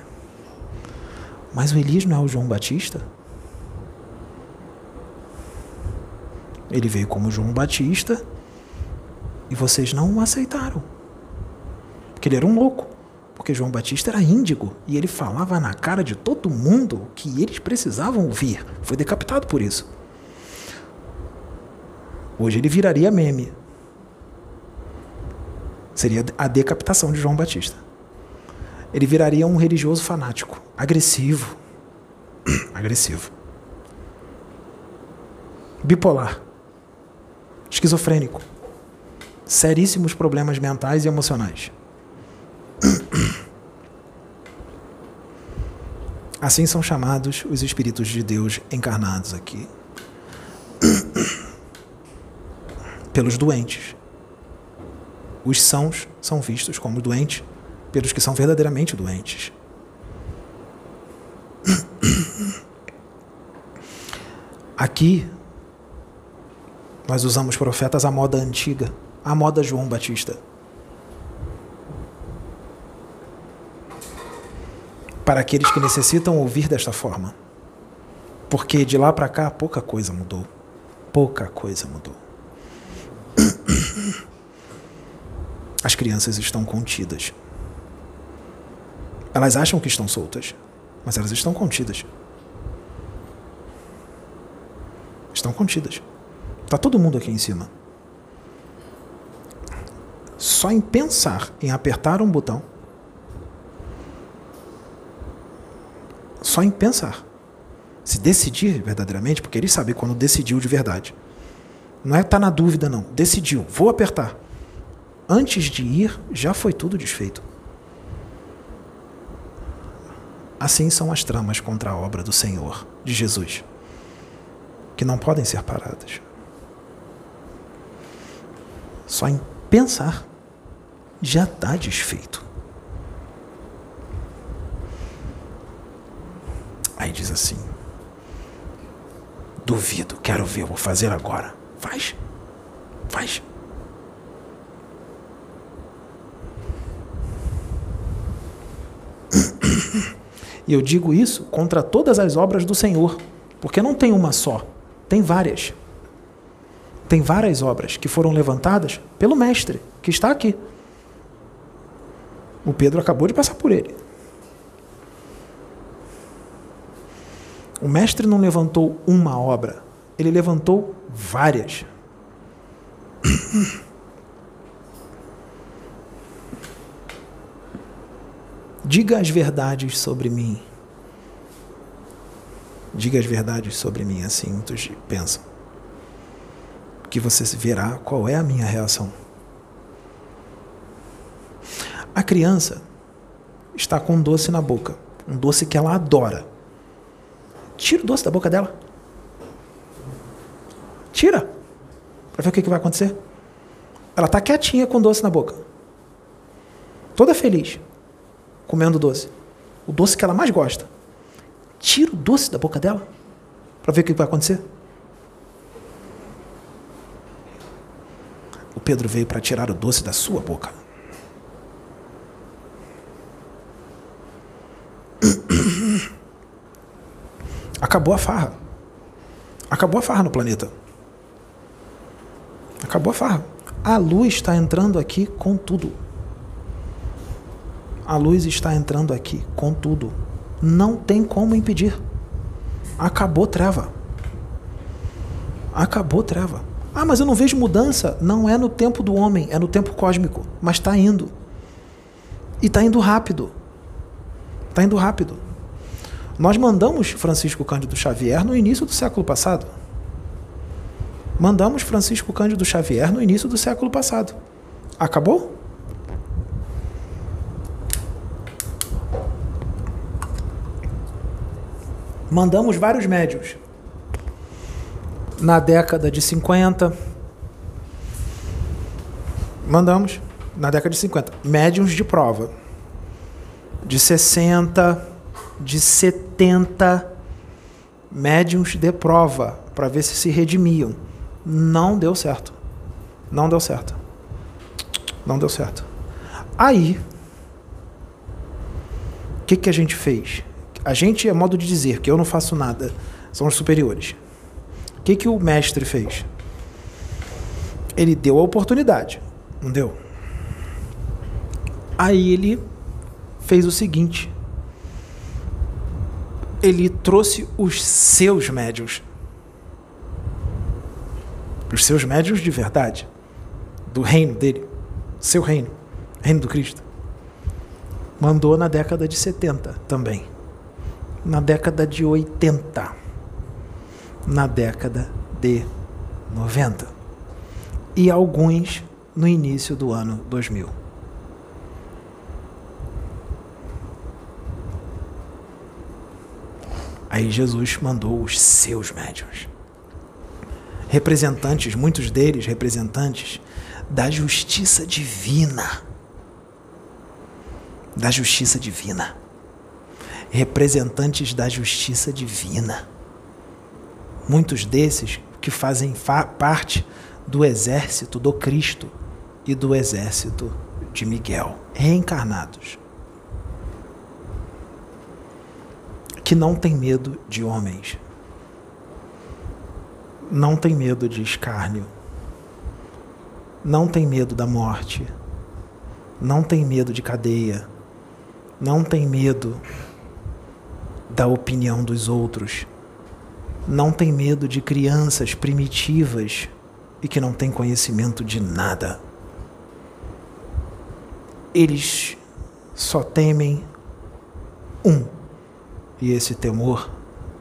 mas o Elias não é o João Batista? Ele veio como João Batista e vocês não o aceitaram. Porque ele era um louco. Porque João Batista era índigo e ele falava na cara de todo mundo que eles precisavam ouvir. Foi decapitado por isso. Hoje ele viraria meme. Seria a decapitação de João Batista ele viraria um religioso fanático, agressivo. agressivo. Bipolar. Esquizofrênico. Seríssimos problemas mentais e emocionais. Assim são chamados os espíritos de Deus encarnados aqui. Pelos doentes. Os sãos são vistos como doentes pelos que são verdadeiramente doentes. Aqui, nós usamos profetas à moda antiga, à moda João Batista. Para aqueles que necessitam ouvir desta forma. Porque de lá para cá pouca coisa mudou. Pouca coisa mudou. As crianças estão contidas. Elas acham que estão soltas, mas elas estão contidas. Estão contidas. Está todo mundo aqui em cima. Só em pensar em apertar um botão, só em pensar, se decidir verdadeiramente, porque ele sabe quando decidiu de verdade. Não é estar tá na dúvida, não. Decidiu, vou apertar. Antes de ir, já foi tudo desfeito. Assim são as tramas contra a obra do Senhor, de Jesus, que não podem ser paradas. Só em pensar já está desfeito. Aí diz assim: Duvido, quero ver, vou fazer agora. Faz. Faz. E eu digo isso contra todas as obras do Senhor, porque não tem uma só, tem várias. Tem várias obras que foram levantadas pelo Mestre, que está aqui. O Pedro acabou de passar por ele. O Mestre não levantou uma obra, ele levantou várias. Diga as verdades sobre mim. Diga as verdades sobre mim, assim muitos pensam. Que você verá qual é a minha reação. A criança está com um doce na boca, um doce que ela adora. Tira o doce da boca dela. Tira. Para ver o que, que vai acontecer. Ela está quietinha com o doce na boca. Toda feliz comendo doce. O doce que ela mais gosta. Tira o doce da boca dela para ver o que vai acontecer. O Pedro veio para tirar o doce da sua boca. Acabou a farra. Acabou a farra no planeta. Acabou a farra. A luz está entrando aqui com tudo. A luz está entrando aqui com tudo. Não tem como impedir. Acabou treva. Acabou treva. Ah, mas eu não vejo mudança. Não é no tempo do homem, é no tempo cósmico. Mas está indo. E está indo rápido. Está indo rápido. Nós mandamos Francisco Cândido Xavier no início do século passado. Mandamos Francisco Cândido Xavier no início do século passado. Acabou? mandamos vários médios. Na década de 50, mandamos, na década de 50, médiums de prova. De 60, de 70, médiums de prova, para ver se se redimiam. Não deu certo. Não deu certo. Não deu certo. Aí, o que, que a gente fez? A gente é modo de dizer que eu não faço nada, são os superiores. O que, que o mestre fez? Ele deu a oportunidade, não deu? Aí ele fez o seguinte: ele trouxe os seus médios. Os seus médios de verdade, do reino dele, seu reino, reino do Cristo. Mandou na década de 70 também na década de 80, na década de 90 e alguns no início do ano 2000. Aí Jesus mandou os seus médiuns, representantes, muitos deles representantes da justiça divina. Da justiça divina representantes da justiça divina. Muitos desses que fazem parte do exército do Cristo e do exército de Miguel, reencarnados. Que não tem medo de homens, não tem medo de escárnio, não tem medo da morte, não tem medo de cadeia, não tem medo da opinião dos outros. Não tem medo de crianças primitivas e que não têm conhecimento de nada. Eles só temem um, e esse temor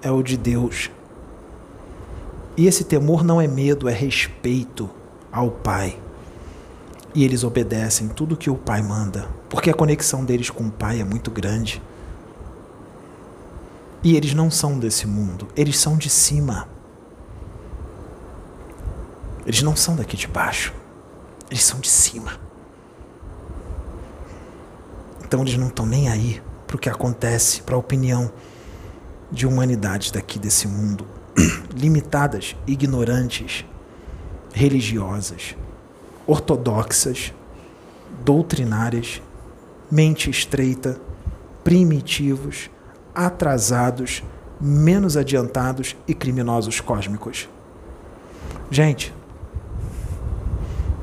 é o de Deus. E esse temor não é medo, é respeito ao Pai. E eles obedecem tudo que o Pai manda, porque a conexão deles com o Pai é muito grande. E eles não são desse mundo, eles são de cima. Eles não são daqui de baixo, eles são de cima. Então eles não estão nem aí para o que acontece, para a opinião de humanidades daqui desse mundo, limitadas, ignorantes, religiosas, ortodoxas, doutrinárias, mente estreita, primitivos, atrasados, menos adiantados e criminosos cósmicos. Gente,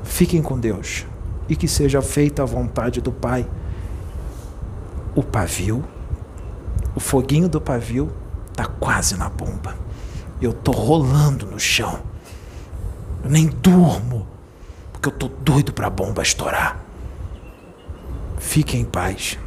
fiquem com Deus e que seja feita a vontade do Pai. O pavio, o foguinho do pavio tá quase na bomba. Eu tô rolando no chão. Eu nem durmo, porque eu tô doido para a bomba estourar. Fiquem em paz.